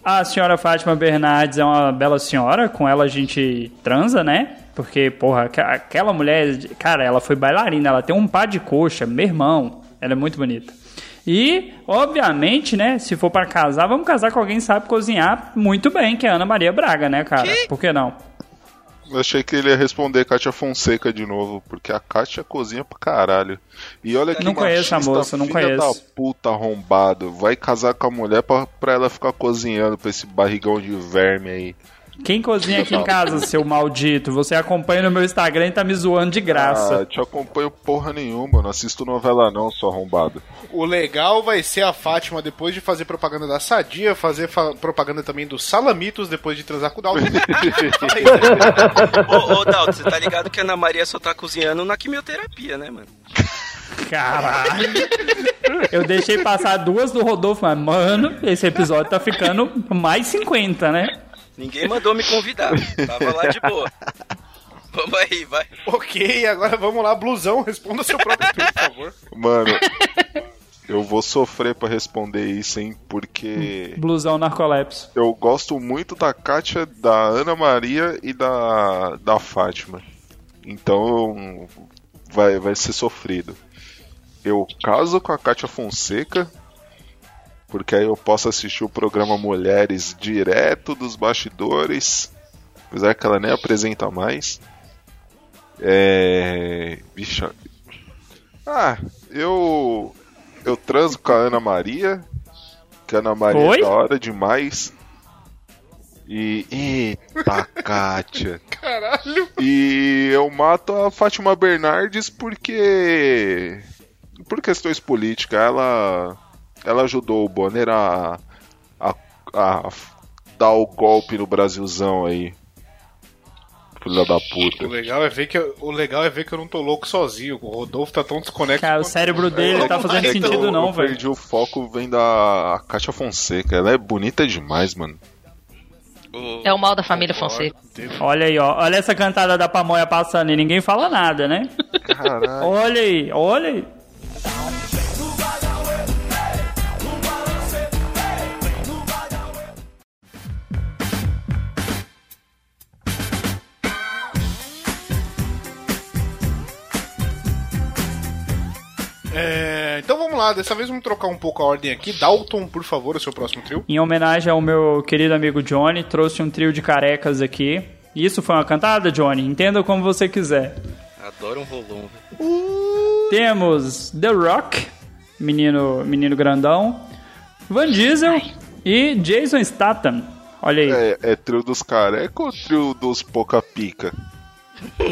A senhora Fátima Bernardes é uma bela senhora, com ela a gente transa, né? Porque, porra, aquela mulher, cara, ela foi bailarina, ela tem um par de coxa, meu irmão, ela é muito bonita. E, obviamente, né, se for pra casar, vamos casar com alguém que sabe cozinhar muito bem, que é a Ana Maria Braga, né, cara? Por que não? Eu achei que ele ia responder Kátia Fonseca de novo, porque a Kátia cozinha pra caralho. E olha que Não conheço a machista, moça, não filha conheço. da puta arrombado. Vai casar com a mulher pra, pra ela ficar cozinhando pra esse barrigão de verme aí. Quem cozinha aqui em casa, seu maldito? Você acompanha no meu Instagram e tá me zoando de Ah, graça. te acompanho porra nenhuma, não assisto novela não, sou arrombado. O legal vai ser a Fátima, depois de fazer propaganda da Sadia, fazer fa- propaganda também dos Salamitos, depois de transar com o Dalton. Ô, ô Dalton, você tá ligado que a Ana Maria só tá cozinhando na quimioterapia, né, mano? Caralho. Eu deixei passar duas do Rodolfo, mas, mano, esse episódio tá ficando mais 50, né? Ninguém mandou me convidar. Tava lá de boa. Vamos aí, vai. ok, agora vamos lá, Blusão, responda seu próprio tweet, por favor. Mano, eu vou sofrer pra responder isso, hein, porque Blusão narcolepso. eu gosto muito da Kátia, da Ana Maria e da, da Fátima. Então vai, vai ser sofrido. Eu caso com a Kátia Fonseca, porque aí eu posso assistir o programa Mulheres direto dos bastidores, apesar que ela nem apresenta mais. É. Bicha. Ah, eu. Eu transo com a Ana Maria, que a Ana Maria Oi? é da hora demais. E. Eita, Kátia. Caralho. E eu mato a Fátima Bernardes porque. Por questões políticas. Ela. Ela ajudou o Bonner a. a, a dar o golpe no Brasilzão aí. Filha da O puta. legal, é ver que eu, o legal é ver que eu não tô louco sozinho. O Rodolfo tá tão desconectado. Cara, o cérebro dele tá fazendo É sentido eu, não, eu velho. perdi o foco, vem da Kátia Fonseca. Ela é bonita demais, mano. O- É o mal da família Fonseca. Olha aí, ó. Olha essa cantada da pamonha passando e ninguém fala nada, né? Caralho. Olha aí, olha aí. Lá, dessa vez vamos trocar um pouco a ordem aqui. Dalton, por favor, o seu próximo trio. Em homenagem ao meu querido amigo Johnny, trouxe um trio de carecas aqui. Isso foi uma cantada, Johnny? Entenda como você quiser. Adoro um rolão, velho. Temos The Rock, menino, menino grandão, Van Diesel e Jason Statham. Olha aí. É, é trio dos careca ou trio dos pouca pica?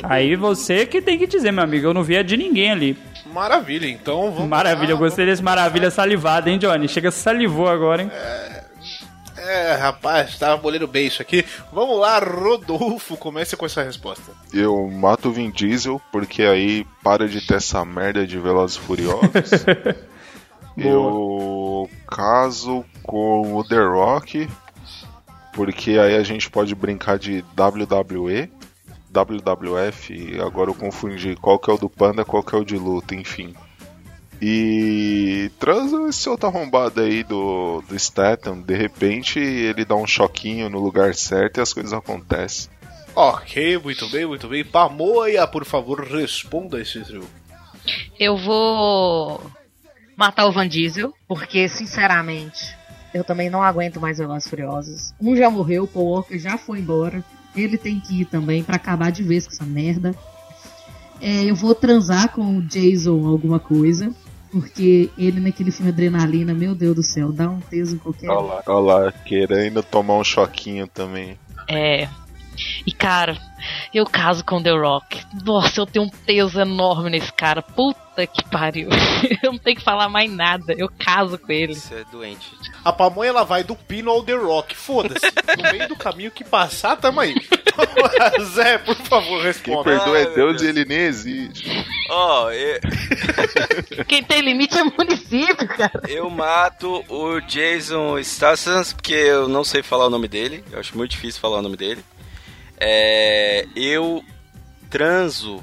Aí você que tem que dizer, meu amigo. Eu não vi a de ninguém ali. Maravilha, então vamos Maravilha, eu lá, gostei desse maravilha salivado, hein, Johnny? Chega, salivou agora, hein? É, rapaz, tava bolando bem isso aqui. Vamos lá, Rodolfo, comece com essa resposta. Eu mato o Vin Diesel, porque aí para de ter essa merda de Velozes Furiosos. eu caso com o The Rock, porque aí a gente pode brincar de WWE, WWF, agora eu confundi qual que é o do Panda, qual que é o de luta, enfim. E transa esse outro arrombado aí do, do Statham, de repente ele dá um choquinho no lugar certo e as coisas acontecem. Ok, muito bem, muito bem. Pamoia, por favor, responda esse trio. Eu vou matar o Van Diesel, porque, sinceramente, eu também não aguento mais Velozes Furiosos. Um já morreu, o Paul Walker já foi embora. Ele tem que ir também pra acabar de vez com essa merda. É, eu vou transar com o Jason alguma coisa, porque ele naquele filme Adrenalina, meu Deus do céu, dá um peso em qualquer... Olha lá, olha lá, querendo tomar um choquinho também. É. E cara, eu caso com The Rock. Nossa, eu tenho um peso enorme nesse cara. Puta que pariu. Eu não tenho que falar mais nada. Eu caso com ele. Você é doente. A pamonha ela vai do pino ao The Rock, foda-se. No meio do caminho que passar, tamo aí. Zé, por favor, Quem responda. perdoa é meu Deus e ele nem existe. Ó, eu, Quem tem limite é município, cara. eu mato o Jason Statham, porque eu não sei falar o nome dele. Eu acho muito difícil falar o nome dele. É, eu transo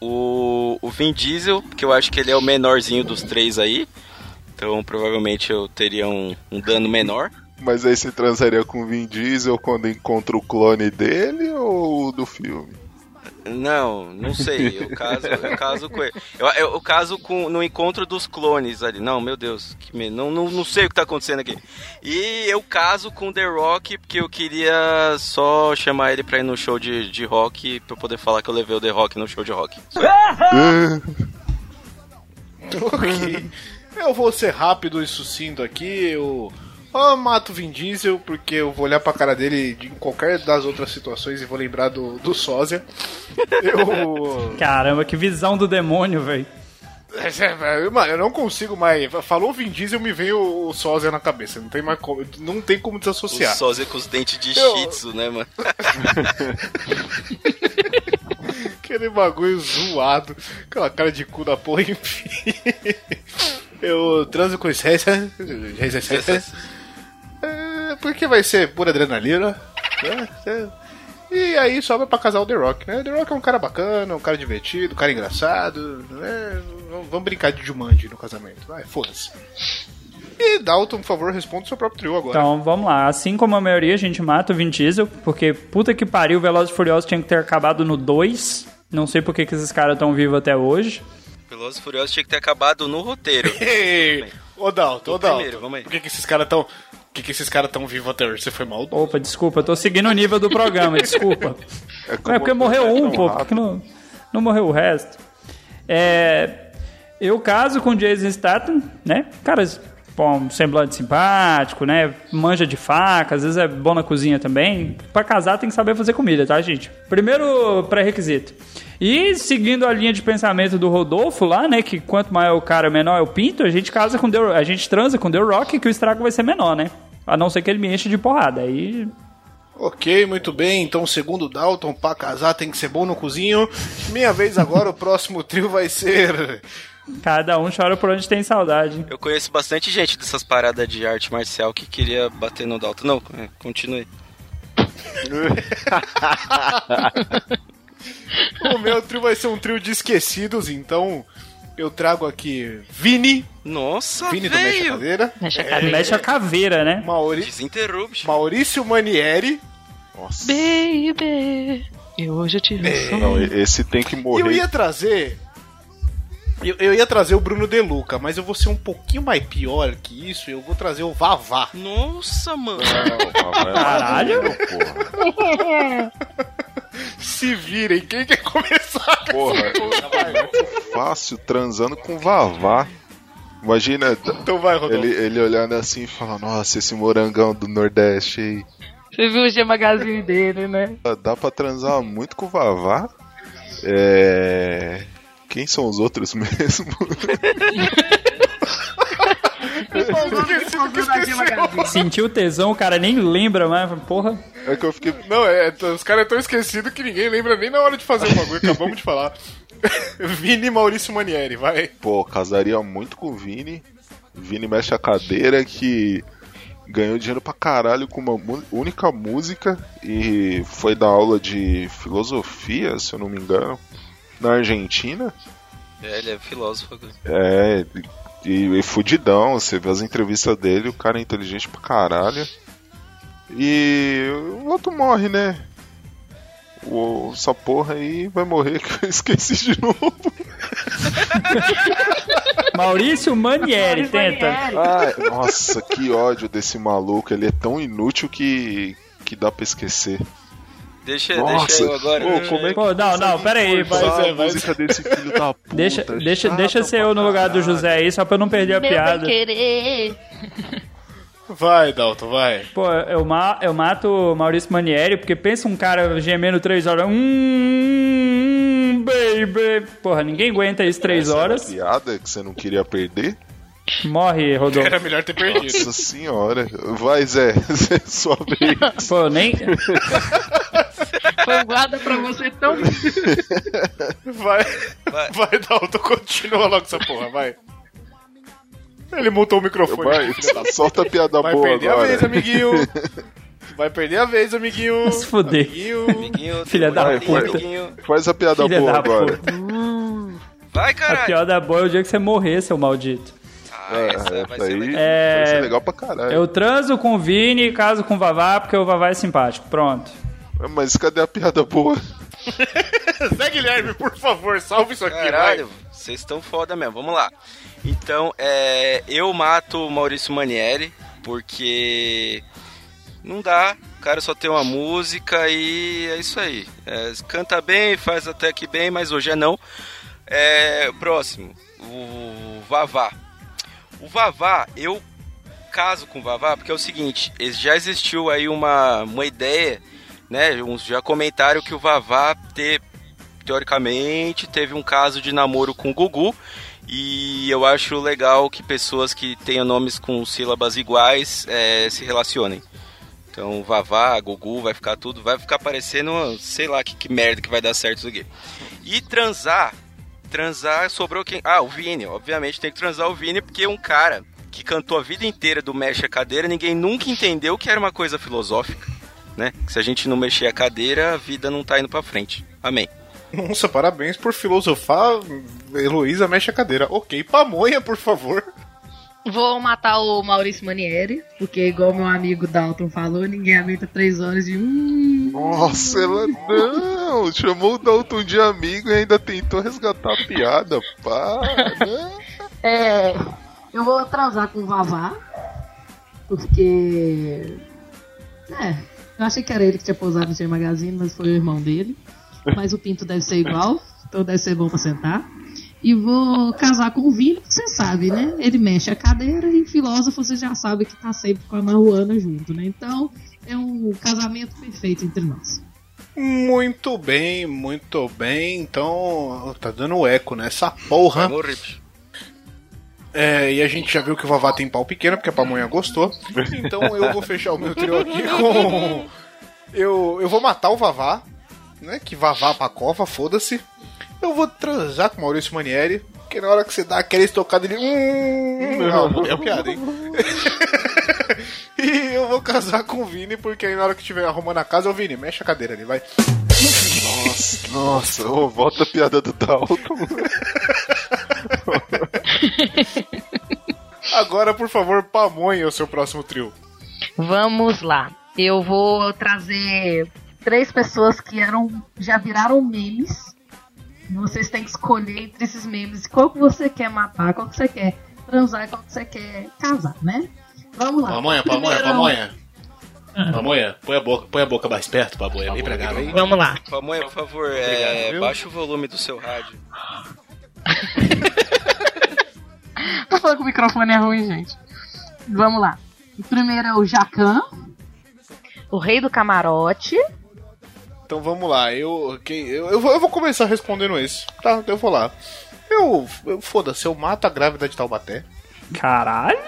o, o Vin Diesel, porque eu acho que ele é o menorzinho dos três aí. Então provavelmente eu teria um, um dano menor. Mas aí você transaria com o Vin Diesel quando encontra o clone dele ou do filme? Não, não sei. Eu caso, eu caso com ele. Eu, eu, caso com, no encontro dos clones ali. Não, meu Deus, que me- não, não, não sei o que tá acontecendo aqui. E eu caso com The Rock porque eu queria só chamar ele pra ir no show de, de rock pra eu poder falar que eu levei o The Rock no show de rock. Ok. Eu vou ser rápido e sucinto aqui. Eu Ou mato o Vin Diesel, porque eu vou olhar pra cara dele de- em qualquer das outras situações e vou lembrar do, do sósia. Eu. Caramba, que visão do demônio, velho. É, Mano, eu não consigo mais. Falou Vin Diesel, me vem o, o sósia na cabeça. Não tem mais como. Não tem como O desassociar. sósia com os dentes de Eu- shih tzu, né, mano? Aquele bagulho zoado. Aquela cara de cu da porra, enfim. Eu transo com esse. Porque vai ser pura adrenalina. né? E aí sobra pra casar o The Rock, né? The Rock é um cara bacana, um cara divertido, um cara engraçado, né? Vamos- Vamos brincar de Jumanji no casamento. Vai, foda-se. E Dalton, por favor, responda o seu próprio trio agora. Então, vamos lá. Assim como a maioria, a gente mata o Vin Diesel, porque puta que pariu, Velozes e Furiosos tinha que ter acabado no 2. Não sei por que que esses caras estão vivos até hoje. Velozes e Furiosos tinha que ter acabado no roteiro. Ei, ô Dalton, ô Dalton. primeiro, vamos aí. Por que, que esses caras tão. Por que, que esses caras tão vivos até hoje? Você foi mal? Opa, desculpa, eu tô seguindo o nível do programa, desculpa. É Não como é porque morreu um, pô, rápido. porque não, não morreu o resto. É, eu caso com o Jason Statham, né? Cara, um semblante simpático, né? Manja de faca, às vezes é bom na cozinha também. Pra casar tem que saber fazer comida, tá, gente? Primeiro pré-requisito. E seguindo a linha de pensamento do Rodolfo lá, né? Que quanto maior o cara, menor é o pinto, a gente casa com The, a gente transa com The Rock, que o estrago vai ser menor, né? A não ser que ele me enche de porrada. Aí Ok, muito bem. Então, segundo Dalton, pra casar tem que ser bom no cozinho. Minha vez agora, o próximo trio vai ser. Cada um chora por onde tem saudade. Eu conheço bastante gente dessas paradas de arte marcial que queria bater no Dalton. Não, é, continue. O meu trio vai ser um trio de esquecidos, então eu trago aqui Vini, Nossa, Vini do Mexe a velho! Cadeira, Mexe a cadeira. Mexe a caveira, né? Mauri... Maurício Manieri Nossa. Baby, e hoje eu te vi. Não, esse tem que e morrer. eu ia trazer. Eu, eu ia trazer o Bruno De Luca, mas eu vou ser um pouquinho mais pior que isso. Eu vou trazer o Vavá. Nossa, mano. Não, vai lá, Caralho. porra. Se virem, quem quer começar? com Porra, essa é muito fácil transando com vavá. Imagina Então vai, Rodolfo. ele, ele olhando assim e falando, nossa, esse morangão do Nordeste aí. Você viu o G Magazine dele, né? Dá pra transar muito com o vavá? É. Quem são os outros mesmo? Sentiu tesão, o cara nem lembra mais. Porra. É que eu fiquei. Não, é, os caras é tão esquecidos que ninguém lembra nem na hora de fazer o bagulho. Acabamos de falar. Vini Maurício Manieri, vai. Pô, casaria muito com o Vini. Vini mexe a cadeira que ganhou dinheiro pra caralho com uma única música e foi dar aula de filosofia, se eu não me engano, na Argentina. É, ele é filósofo. É, e, e fudidão, você vê as entrevistas dele, o cara é inteligente pra caralho. E o outro morre, né? O, essa porra aí vai morrer que eu esqueci de novo. Maurício Manieri, tenta. Ai, nossa, que ódio desse maluco. Ele é tão inútil que, que dá pra esquecer. Deixa, Nossa, deixa eu agora. Pô, como é que Pô, não, não, pera aí. vai vai- ser vai música desse filho da puta? Deixa, deixa, Chata deixa ser eu no lugar do. José aí, só pra eu não perder a Meu piada. querer. Vai, Dalton, vai. Pô, eu, ma eu mato o Maurício Manieri, porque pensa um cara gemendo três horas. Hum, baby. Porra, ninguém aguenta isso três Essa era a horas. piada que você não queria perder? Morre, Rodolfo. Era melhor ter perdido. Nossa senhora. Vai, Zé. Zé, sua vez. Pô, nem. Guarda pra você tão. Vai, Vai. vai, Dalton, continua logo essa porra, vai. Ele mutou o microfone. Vai, solta a piada Vai boa perder agora. a vez, amiguinho. Vai perder a vez, amiguinho. Se fuder. Amiguinho. Amiguinho, Filha da puta. amiguinho. Faz a piada Filha boa da agora. puta. Vai, A caralho. pior da boa é o dia que você morrer, seu maldito. Ah, essa É, vai ser legal. É. vai ser legal pra caralho. Eu transo com o Vini e caso com o Vavá, porque o Vavá é simpático. Pronto. Mas cadê a piada boa? Zé Guilherme, por favor, salve isso aqui, Caralho, vai. vocês estão foda mesmo. Vamos lá. Então, é, eu mato o Maurício Manieri, porque não dá. O cara só tem uma música e é isso aí. É, canta bem, faz até que bem, mas hoje é não. É, próximo, o Vavá. O Vavá, eu caso com o Vavá, porque é o seguinte, já existiu aí uma, uma ideia, né? Uns já comentaram que o Vavá ter, teoricamente, teve um caso de namoro com o Gugu. E eu acho legal que pessoas que tenham nomes com sílabas iguais eh, se relacionem. Então, Vavá, Gugu, vai ficar tudo, vai ficar parecendo, sei lá, que, que merda que vai dar certo isso aqui. E transar, transar sobrou quem? Ah, o Vini, obviamente tem que transar o Vini, porque um cara que cantou a vida inteira do mexe a cadeira, ninguém nunca entendeu que era uma coisa filosófica, né? Se a gente não mexer a cadeira, a vida não tá indo pra frente. Amém. Nossa, parabéns por filosofar. Heloísa mexe a cadeira. Ok, pamonha, por favor. Vou matar o Maurício Manieri, porque igual meu amigo Dalton falou, ninguém aguenta três horas de um. Nossa, ela não! Chamou o Dalton de amigo e ainda tentou resgatar a piada. Para! É, eu vou transar com o Vavá, porque. É, eu achei que era ele que tinha pousado no G Magazine, mas foi o irmão dele. Mas o pinto deve ser igual, então deve ser bom pra sentar. E vou casar com o Vini, que você sabe, né? Ele mexe a cadeira e filósofo você já sabe que tá sempre com a Maruana junto, né? Então é um casamento perfeito entre nós. Muito bem, muito bem. Então, tá dando eco nessa porra. Bicho. É, e a gente já viu que o Vavá tem pau pequeno, porque a pamonha gostou. Então eu vou fechar o meu trio aqui com. Eu, eu vou matar o Vavá, né? Que Vavá pra cova, foda-se. Eu vou transar com o Maurício Manieri, porque na hora que você dá aquela estocada ele. Hum, não, é piada, hein? e eu vou casar com o Vini, porque aí na hora que tiver arrumando a casa, o Vini, mexe a cadeira ali, vai. Nossa, nossa, ô, volta a piada do Dalton. Agora, por favor, pamonha o seu próximo trio. Vamos lá. Eu vou trazer três pessoas que eram já viraram memes. Vocês têm que escolher entre esses memes qual que você quer matar, qual que você quer transar e qual que você quer casar, né? Vamos lá. Pamonha, pamonha, pamonha. Pamonha, põe a boca, põe a boca mais perto, pamonha. Vem pra cá, vem. Vamos lá. Pamonha, por favor, é, baixa o volume do seu rádio. Tô falando que o microfone é ruim, gente. Vamos lá. O primeiro é o Jacan. O rei do camarote. Então vamos lá, eu, quem, eu, eu, vou, eu vou começar respondendo esse. Tá, eu vou lá. Eu, eu foda-se, eu mato a grávida de Taubaté. Caralho!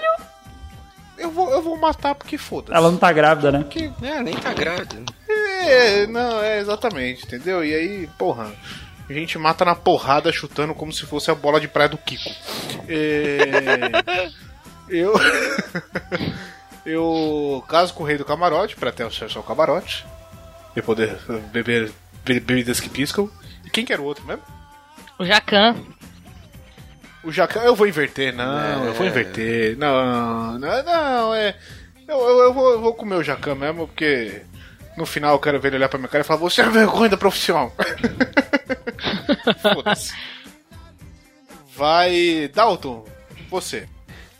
Eu vou, eu vou matar porque foda-se. Ela não tá grávida, né? É, nem tá grávida. É, não, é exatamente, entendeu? E aí, porra, a gente mata na porrada chutando como se fosse a bola de praia do Kiko. É, eu. eu caso com o rei do camarote pra ter acesso ao camarote e poder beber be- bebidas que piscam. E quem que era o outro mesmo? O Jacan. O Jacan, eu vou inverter, não, eu vou inverter. Não, não, não, é. Eu, eu, eu vou, eu vou comer o Jacan mesmo, porque no final eu quero ver ele olhar pra minha cara e falar: Você é vergonha da profissão. Foda-se. Vai. Dalton, você.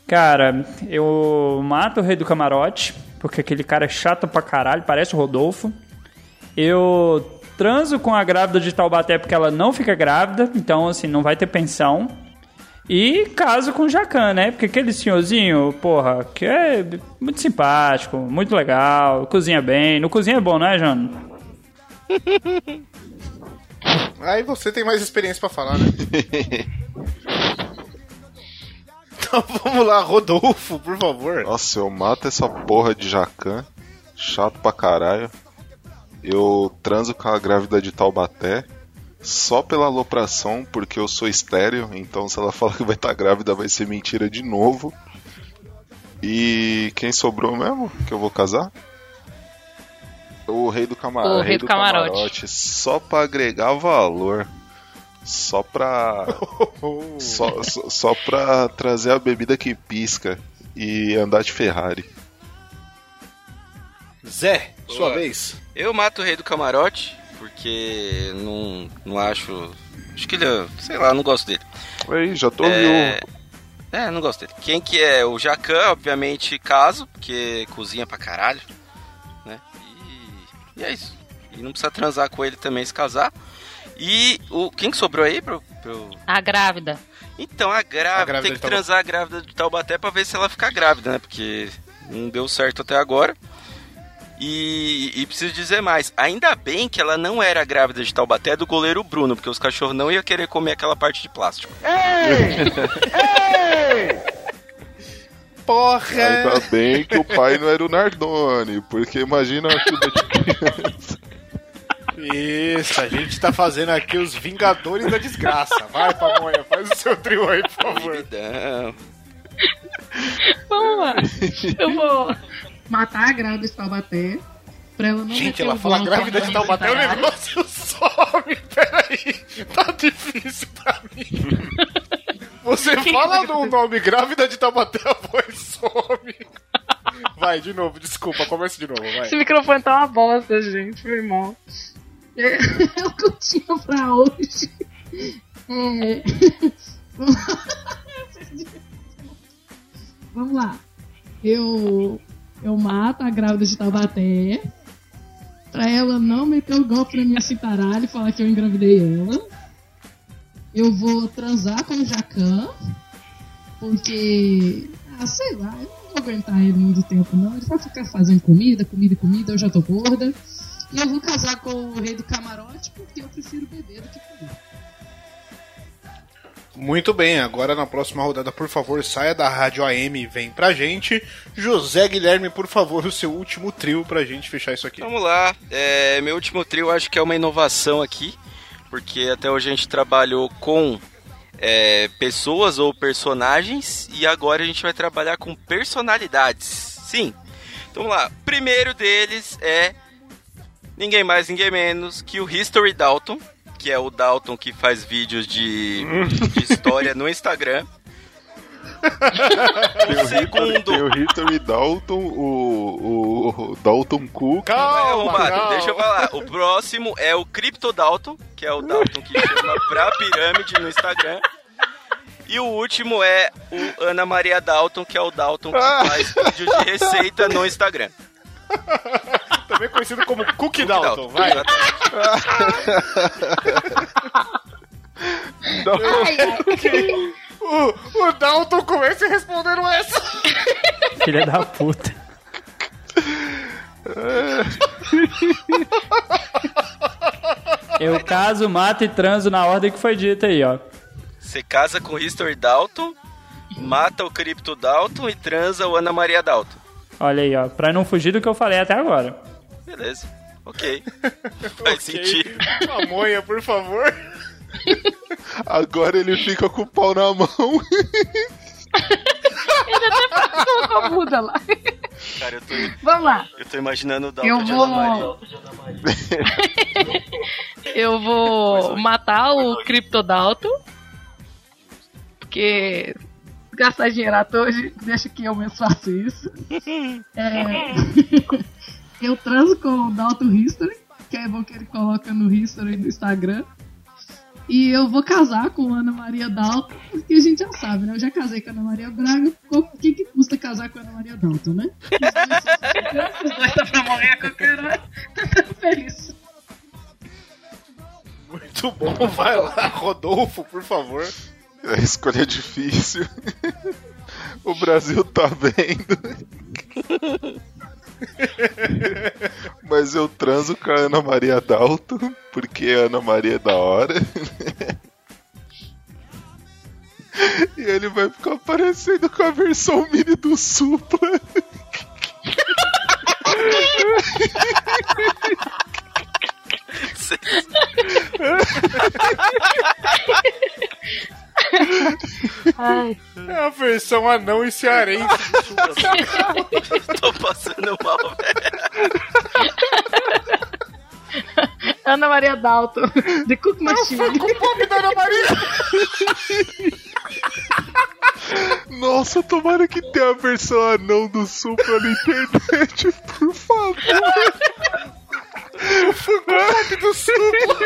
Cara, eu mato o rei do camarote, porque aquele cara é chato pra caralho, parece o Rodolfo. Eu transo com a grávida de Taubaté porque ela não fica grávida, então assim, não vai ter pensão. E caso com o Jacan, né? Porque aquele senhorzinho, porra, que é muito simpático, muito legal, cozinha bem. No cozinha é bom, né, Jano? Aí você tem mais experiência pra falar, né? então vamos lá, Rodolfo, por favor. Nossa, eu mato essa porra de Jacan. Chato pra caralho. Eu transo com a grávida de Taubaté. Só pela alopração, porque eu sou estéreo. Então, se ela falar que vai estar grávida, vai ser mentira de novo. E quem sobrou mesmo que eu vou casar? O rei do, cama O rei do camarote. Só pra agregar valor. Só pra. só, só, só pra trazer a bebida que pisca e andar de Ferrari. Zé, sua Boa. vez. Eu mato o rei do camarote, porque não, não acho. Acho que ele é. Sei lá, não gosto dele. Aí, já tô É, viúvo. é, não gosto dele. Quem que é? O Jacan, obviamente, caso, porque cozinha pra caralho. E, é isso. E não precisa transar com ele também se casar. E o quem que sobrou aí pro, pro... A grávida. Então, a grávida, A grávida tem que Taubaté. transar a grávida de Taubaté pra ver se ela fica grávida, né? Porque não deu certo até agora. E, e preciso dizer mais, ainda bem que ela não era grávida de Taubaté é do goleiro Bruno, porque os cachorros não iam querer comer aquela parte de plástico. Porra! Ainda bem que o pai não era o Nardone, porque imagina a chuva de criança. Isso, a gente tá fazendo aqui os Vingadores da Desgraça. Vai, Pamonha, faz o seu trio aí, por favor. Vamos lá. Eu vou. Matar a grávida de Taubaté. Pra ela não Gente, ela o fala grávida de Taubaté, o negócio some. Peraí, tá difícil pra mim. Você fala no nome grávida de Taubaté, a voz some. Vai, de novo, desculpa, começa de novo, vai. Esse microfone tá uma bosta, gente. Foi mal. É, é o que eu tinha pra hoje. É... Vamos lá. Eu, eu mato a grávida de Taubaté pra ela não meter o golpe na minha citaralha e falar que eu engravidei ela. Eu vou transar com o Jacan, porque, ah, sei lá, eu não vou aguentar ele muito tempo não. Ele vai ficar fazendo comida, comida e comida, eu já tô gorda. E eu vou casar com o rei do camarote porque eu prefiro beber do que comer. Muito bem, agora na próxima rodada, por favor, saia da Rádio AM e vem pra gente. José Guilherme, por favor, o seu último trio pra gente fechar isso aqui. Vamos lá. É, meu último trio acho que é uma inovação aqui, porque até hoje a gente trabalhou com é, pessoas ou personagens e agora a gente vai trabalhar com personalidades. Sim. Então vamos lá. Primeiro deles é ninguém mais, ninguém menos que o History Dalton, que é o Dalton que faz vídeos de, de história no Instagram. O, Segundo. tem o History Dalton, o, o, o Dalton Cook. Calma, calma. deixa eu falar. O próximo é o Crypto Dalton, que é o Dalton que chama pra pirâmide no Instagram. E o último é o Ana Maria Dalton, que é o Dalton que faz vídeo de receita no Instagram. Também conhecido como Cookie Cookie Dalton, vai. Dalton- O, o Dalton começa respondendo essa. Filha da puta. Eu caso, mato e transo na ordem que foi dita aí, ó. Você casa com o History Dalton, mata o Crypto Dalton e transa o Ana Maria Dalton. Olha aí, ó. Pra não fugir do que eu falei até agora. Beleza. Ok. Faz sentido. Pamonha, por favor. Agora ele fica com o pau na mão. Colocou a muda lá. Cara, eu tô, Vamos lá. eu tô imaginando o Dalton Eu vou. Eu vou matar o Cryptodalto. Porque gastar dinheiro à toa, deixa que eu mesmo faço isso. É, eu transo com o Dalton History, que é bom que ele coloca no History do Instagram. E eu vou casar com Ana Maria Dalton, porque a gente já sabe, né? Eu já casei com a Ana Maria Braga. O que, que custa casar com a Ana Maria Dalton, né? Os dois tá pra morrer a qualquer hora. Feliz. Muito bom, vai lá, Rodolfo, por favor. A escolha é difícil. O Brasil tá vendo. Mas eu transo com a Ana Maria Dalton, porque a Ana Maria é da hora. E ele vai ficar parecendo com a versão mini do Supla. Ai, É a versão anão e cearense. Tô passando mal, velho. Ana Maria Dalton, The Cook Machine. Com o pop da Ana Maria. Nossa, tomara que tenha a versão anão do Supla na internet, por favor. Pop do Supla.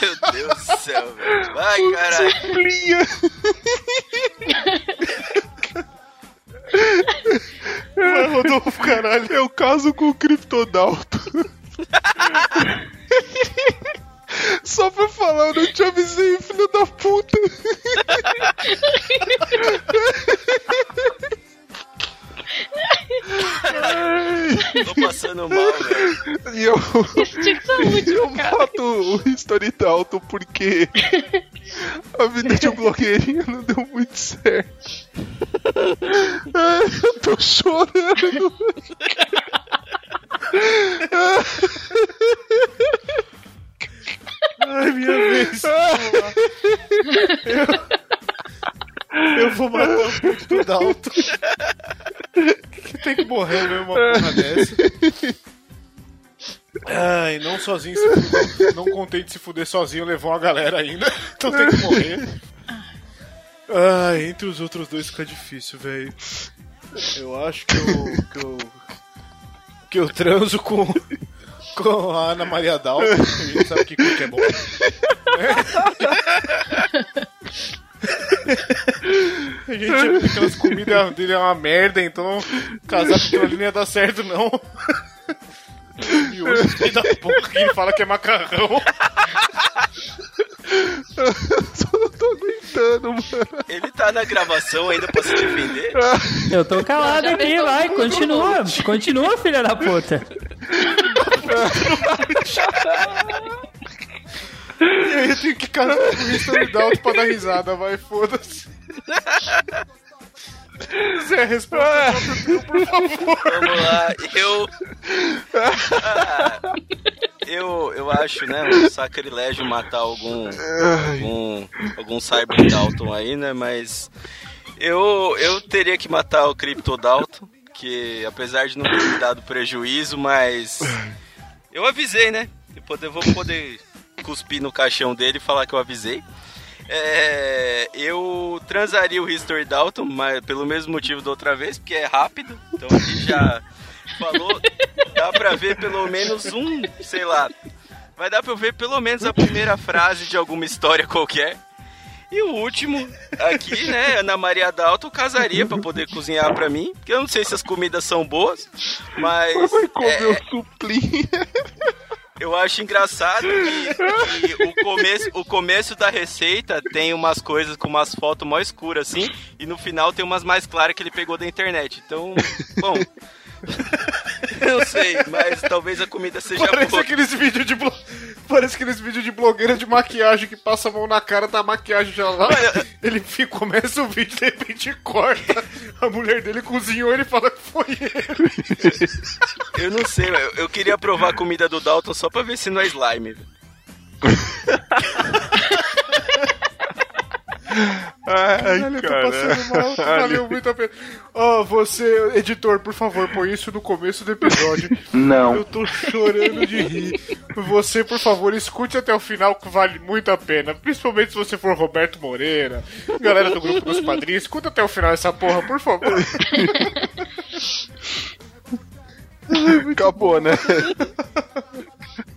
Meu Deus do céu, velho. Vai, caralho. Suplinha. Vai, Rodolfo, caralho. Eu caso com o Criptodalto. Só pra falar eu te avisei, filho da puta. Tô passando mal, velho. E eu, Isso tinha que ser o eu cara. mato o History Dalton porque a vida de um blogueirinho não deu muito certo. Ai, Eu tô chorando. Ai, minha vez. Eu, eu vou matar o puto do Dalton. Morrer mesmo uma porra dessa. Ai, não sozinho se fuder, Não contente de se fuder sozinho, levou uma galera ainda. Então tem que morrer. Ai, entre os outros dois fica difícil, velho. Eu acho que eu. que eu. que eu transo com. com a Ana Maria Dalton. A gente sabe que que é bom. A gente que aquelas comidas dele é uma merda, então casar com aquilo ali não ia dar certo, não. E hoje filho da porra que ele fala que é macarrão. Só não tô aguentando, mano. Ele tá na gravação ainda pra se defender? Eu tô calado Já aqui, vai, continua. Continua, filha da puta. E aí eu tenho que casar com o History Dalton pra dar risada, vai, foda-se. Zé, responde por favor. Vamos lá, eu. Ah, eu, eu acho, né, um sacrilégio matar algum. algum. algum Cyber Dalton aí, né, mas. Eu, eu teria que matar o Crypto Dalton, que apesar de não ter me dado prejuízo, mas. Eu avisei, né? Eu poder, vou poder cuspir no caixão dele e falar que eu avisei. É, eu transaria o History Dalton, mas pelo mesmo motivo da outra vez, porque é rápido. Então ele já falou. Dá pra ver pelo menos um, sei lá. Vai dar pra eu ver pelo menos a primeira frase de alguma história qualquer. E o último, aqui, né, Ana Maria Dalton casaria pra poder cozinhar pra mim. Porque eu não sei se as comidas são boas, mas. Comer é, o suplinho. Eu acho engraçado que, que o, começo, o começo da receita tem umas coisas com umas fotos mó escuras assim, e no final tem umas mais claras que ele pegou da internet. Então, bom. eu sei, mas talvez a comida seja Parece boa. aqueles vídeos de blo... Parece aqueles vídeos de blogueira de maquiagem que passa a mão na cara, tá a maquiagem já lá. Ele fica, começa o vídeo, de repente corta. A mulher dele cozinhou, ele fala que foi ele. Eu não sei, eu, eu queria provar a comida do Dalton só pra ver se não é slime. velho. Ai, Caralho, eu tô passando mal, valeu muito a pena. Ó, você, editor, por favor, põe isso no começo do episódio. Não. Eu tô chorando de rir. Você, por favor, escute até o final, que vale muito a pena. Principalmente se você for Roberto Moreira, galera do grupo dos padrinhos. Escuta até o final essa porra, por favor. Acabou, né?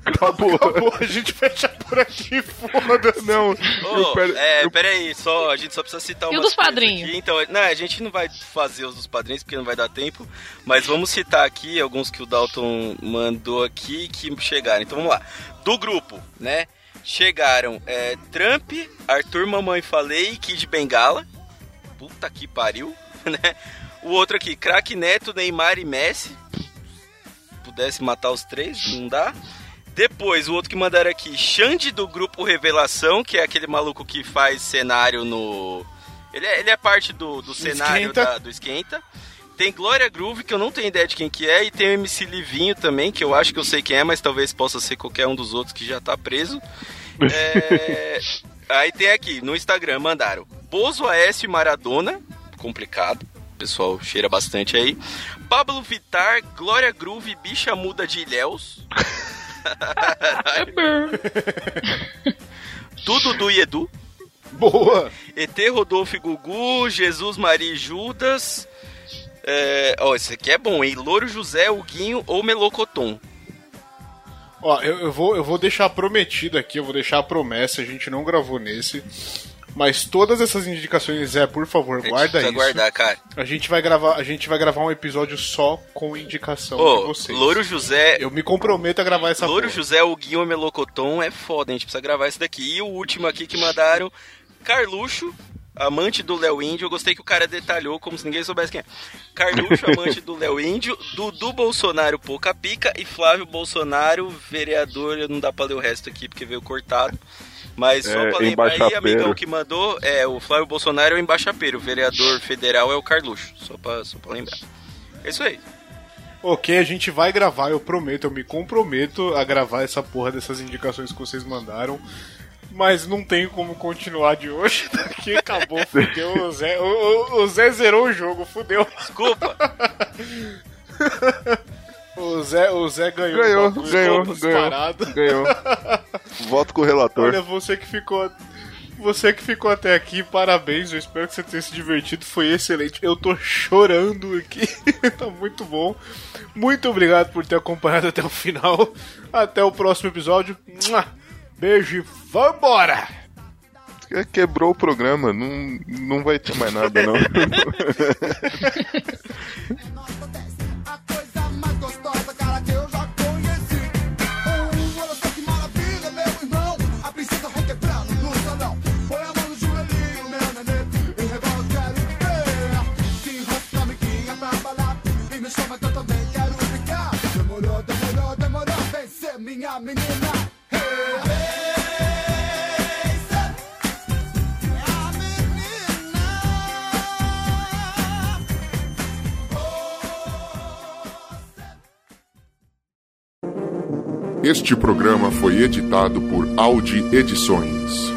Acabou. Acabou, a gente fecha por aqui, foda-se. Não, eu quero- é, eu- peraí, só, a gente só precisa citar E o umas dos padrinhos? aqui. Então, não, a gente não vai fazer os dos padrinhos porque não vai dar tempo, mas vamos citar aqui alguns que o Dalton mandou aqui que chegaram. Então vamos lá. Do grupo, né? Chegaram é, Trump, Arthur Mamãe Falei e Kid Bengala. Puta que pariu, né? O outro aqui, Crack Neto, Neymar e Messi. Pudesse matar os três, não dá. Depois, o outro que mandaram aqui, Xande do grupo Revelação, que é aquele maluco que faz cenário no. Ele é, ele é parte do, do cenário Esquenta. da- do Esquenta. Tem Glória Groove, que eu não tenho ideia de quem que é, e tem o MC Livinho também, que eu acho que eu sei quem é, mas talvez possa ser qualquer um dos outros que já tá preso. É, Aí tem aqui, no Instagram, mandaram Bozo Aécio Maradona, complicado, o pessoal cheira bastante aí. Pablo Vitar, Glória Groove, Bicha Muda de Ilhéus. Tudo do Edu. Boa. ET Rodolfo e Gugu, Jesus Maria e Judas. É, ó, esse aqui é bom, hein? Louro José, Huguinho ou Melocoton. Ó, eu, eu vou, eu vou deixar prometido aqui, eu vou deixar a promessa, a gente não gravou nesse. Mas todas essas indicações, Zé, por favor, guarda isso. guardar, cara. A gente vai gravar, a gente vai gravar um episódio só com indicação de Ô, vocês. Louro José. Eu me comprometo a gravar essa Louro porra. José, o Guilherme Melocoton é foda, a gente precisa gravar esse daqui. E o último aqui que mandaram, Carluxo, amante do Léo Índio. Eu gostei que o cara detalhou como se ninguém soubesse quem é. Carluxo, amante do Léo Índio, Dudu Bolsonaro, pouca pica, e Flávio Bolsonaro, vereador. Não dá pra ler o resto aqui porque veio cortado. Mas só É, pra lembrar aí, amigão que mandou, é o Flávio Bolsonaro é o embaixapeiro, o vereador federal é o Carluxo. Só pra, só pra lembrar. É isso aí. Ok, a gente vai gravar, eu prometo, eu me comprometo a gravar essa porra dessas indicações que vocês mandaram. Mas não tem como continuar de hoje, daqui acabou, fudeu. O Zé, o, o- o Zé zerou o jogo, fudeu. Desculpa. O Zé, o Zé ganhou. Ganhou, bagulho ganhou, ganhou. Ganhou. Voto com o relator. Olha, você que ficou. Você que ficou até aqui, parabéns. Eu espero que você tenha se divertido. Foi excelente. Eu tô chorando aqui. tá muito bom. Muito obrigado por ter acompanhado até o final. Até o próximo episódio. Beijo e vambora! Quebrou o programa, não, não vai ter mais nada, não. Minha menina. Este programa foi editado por Audi Edições.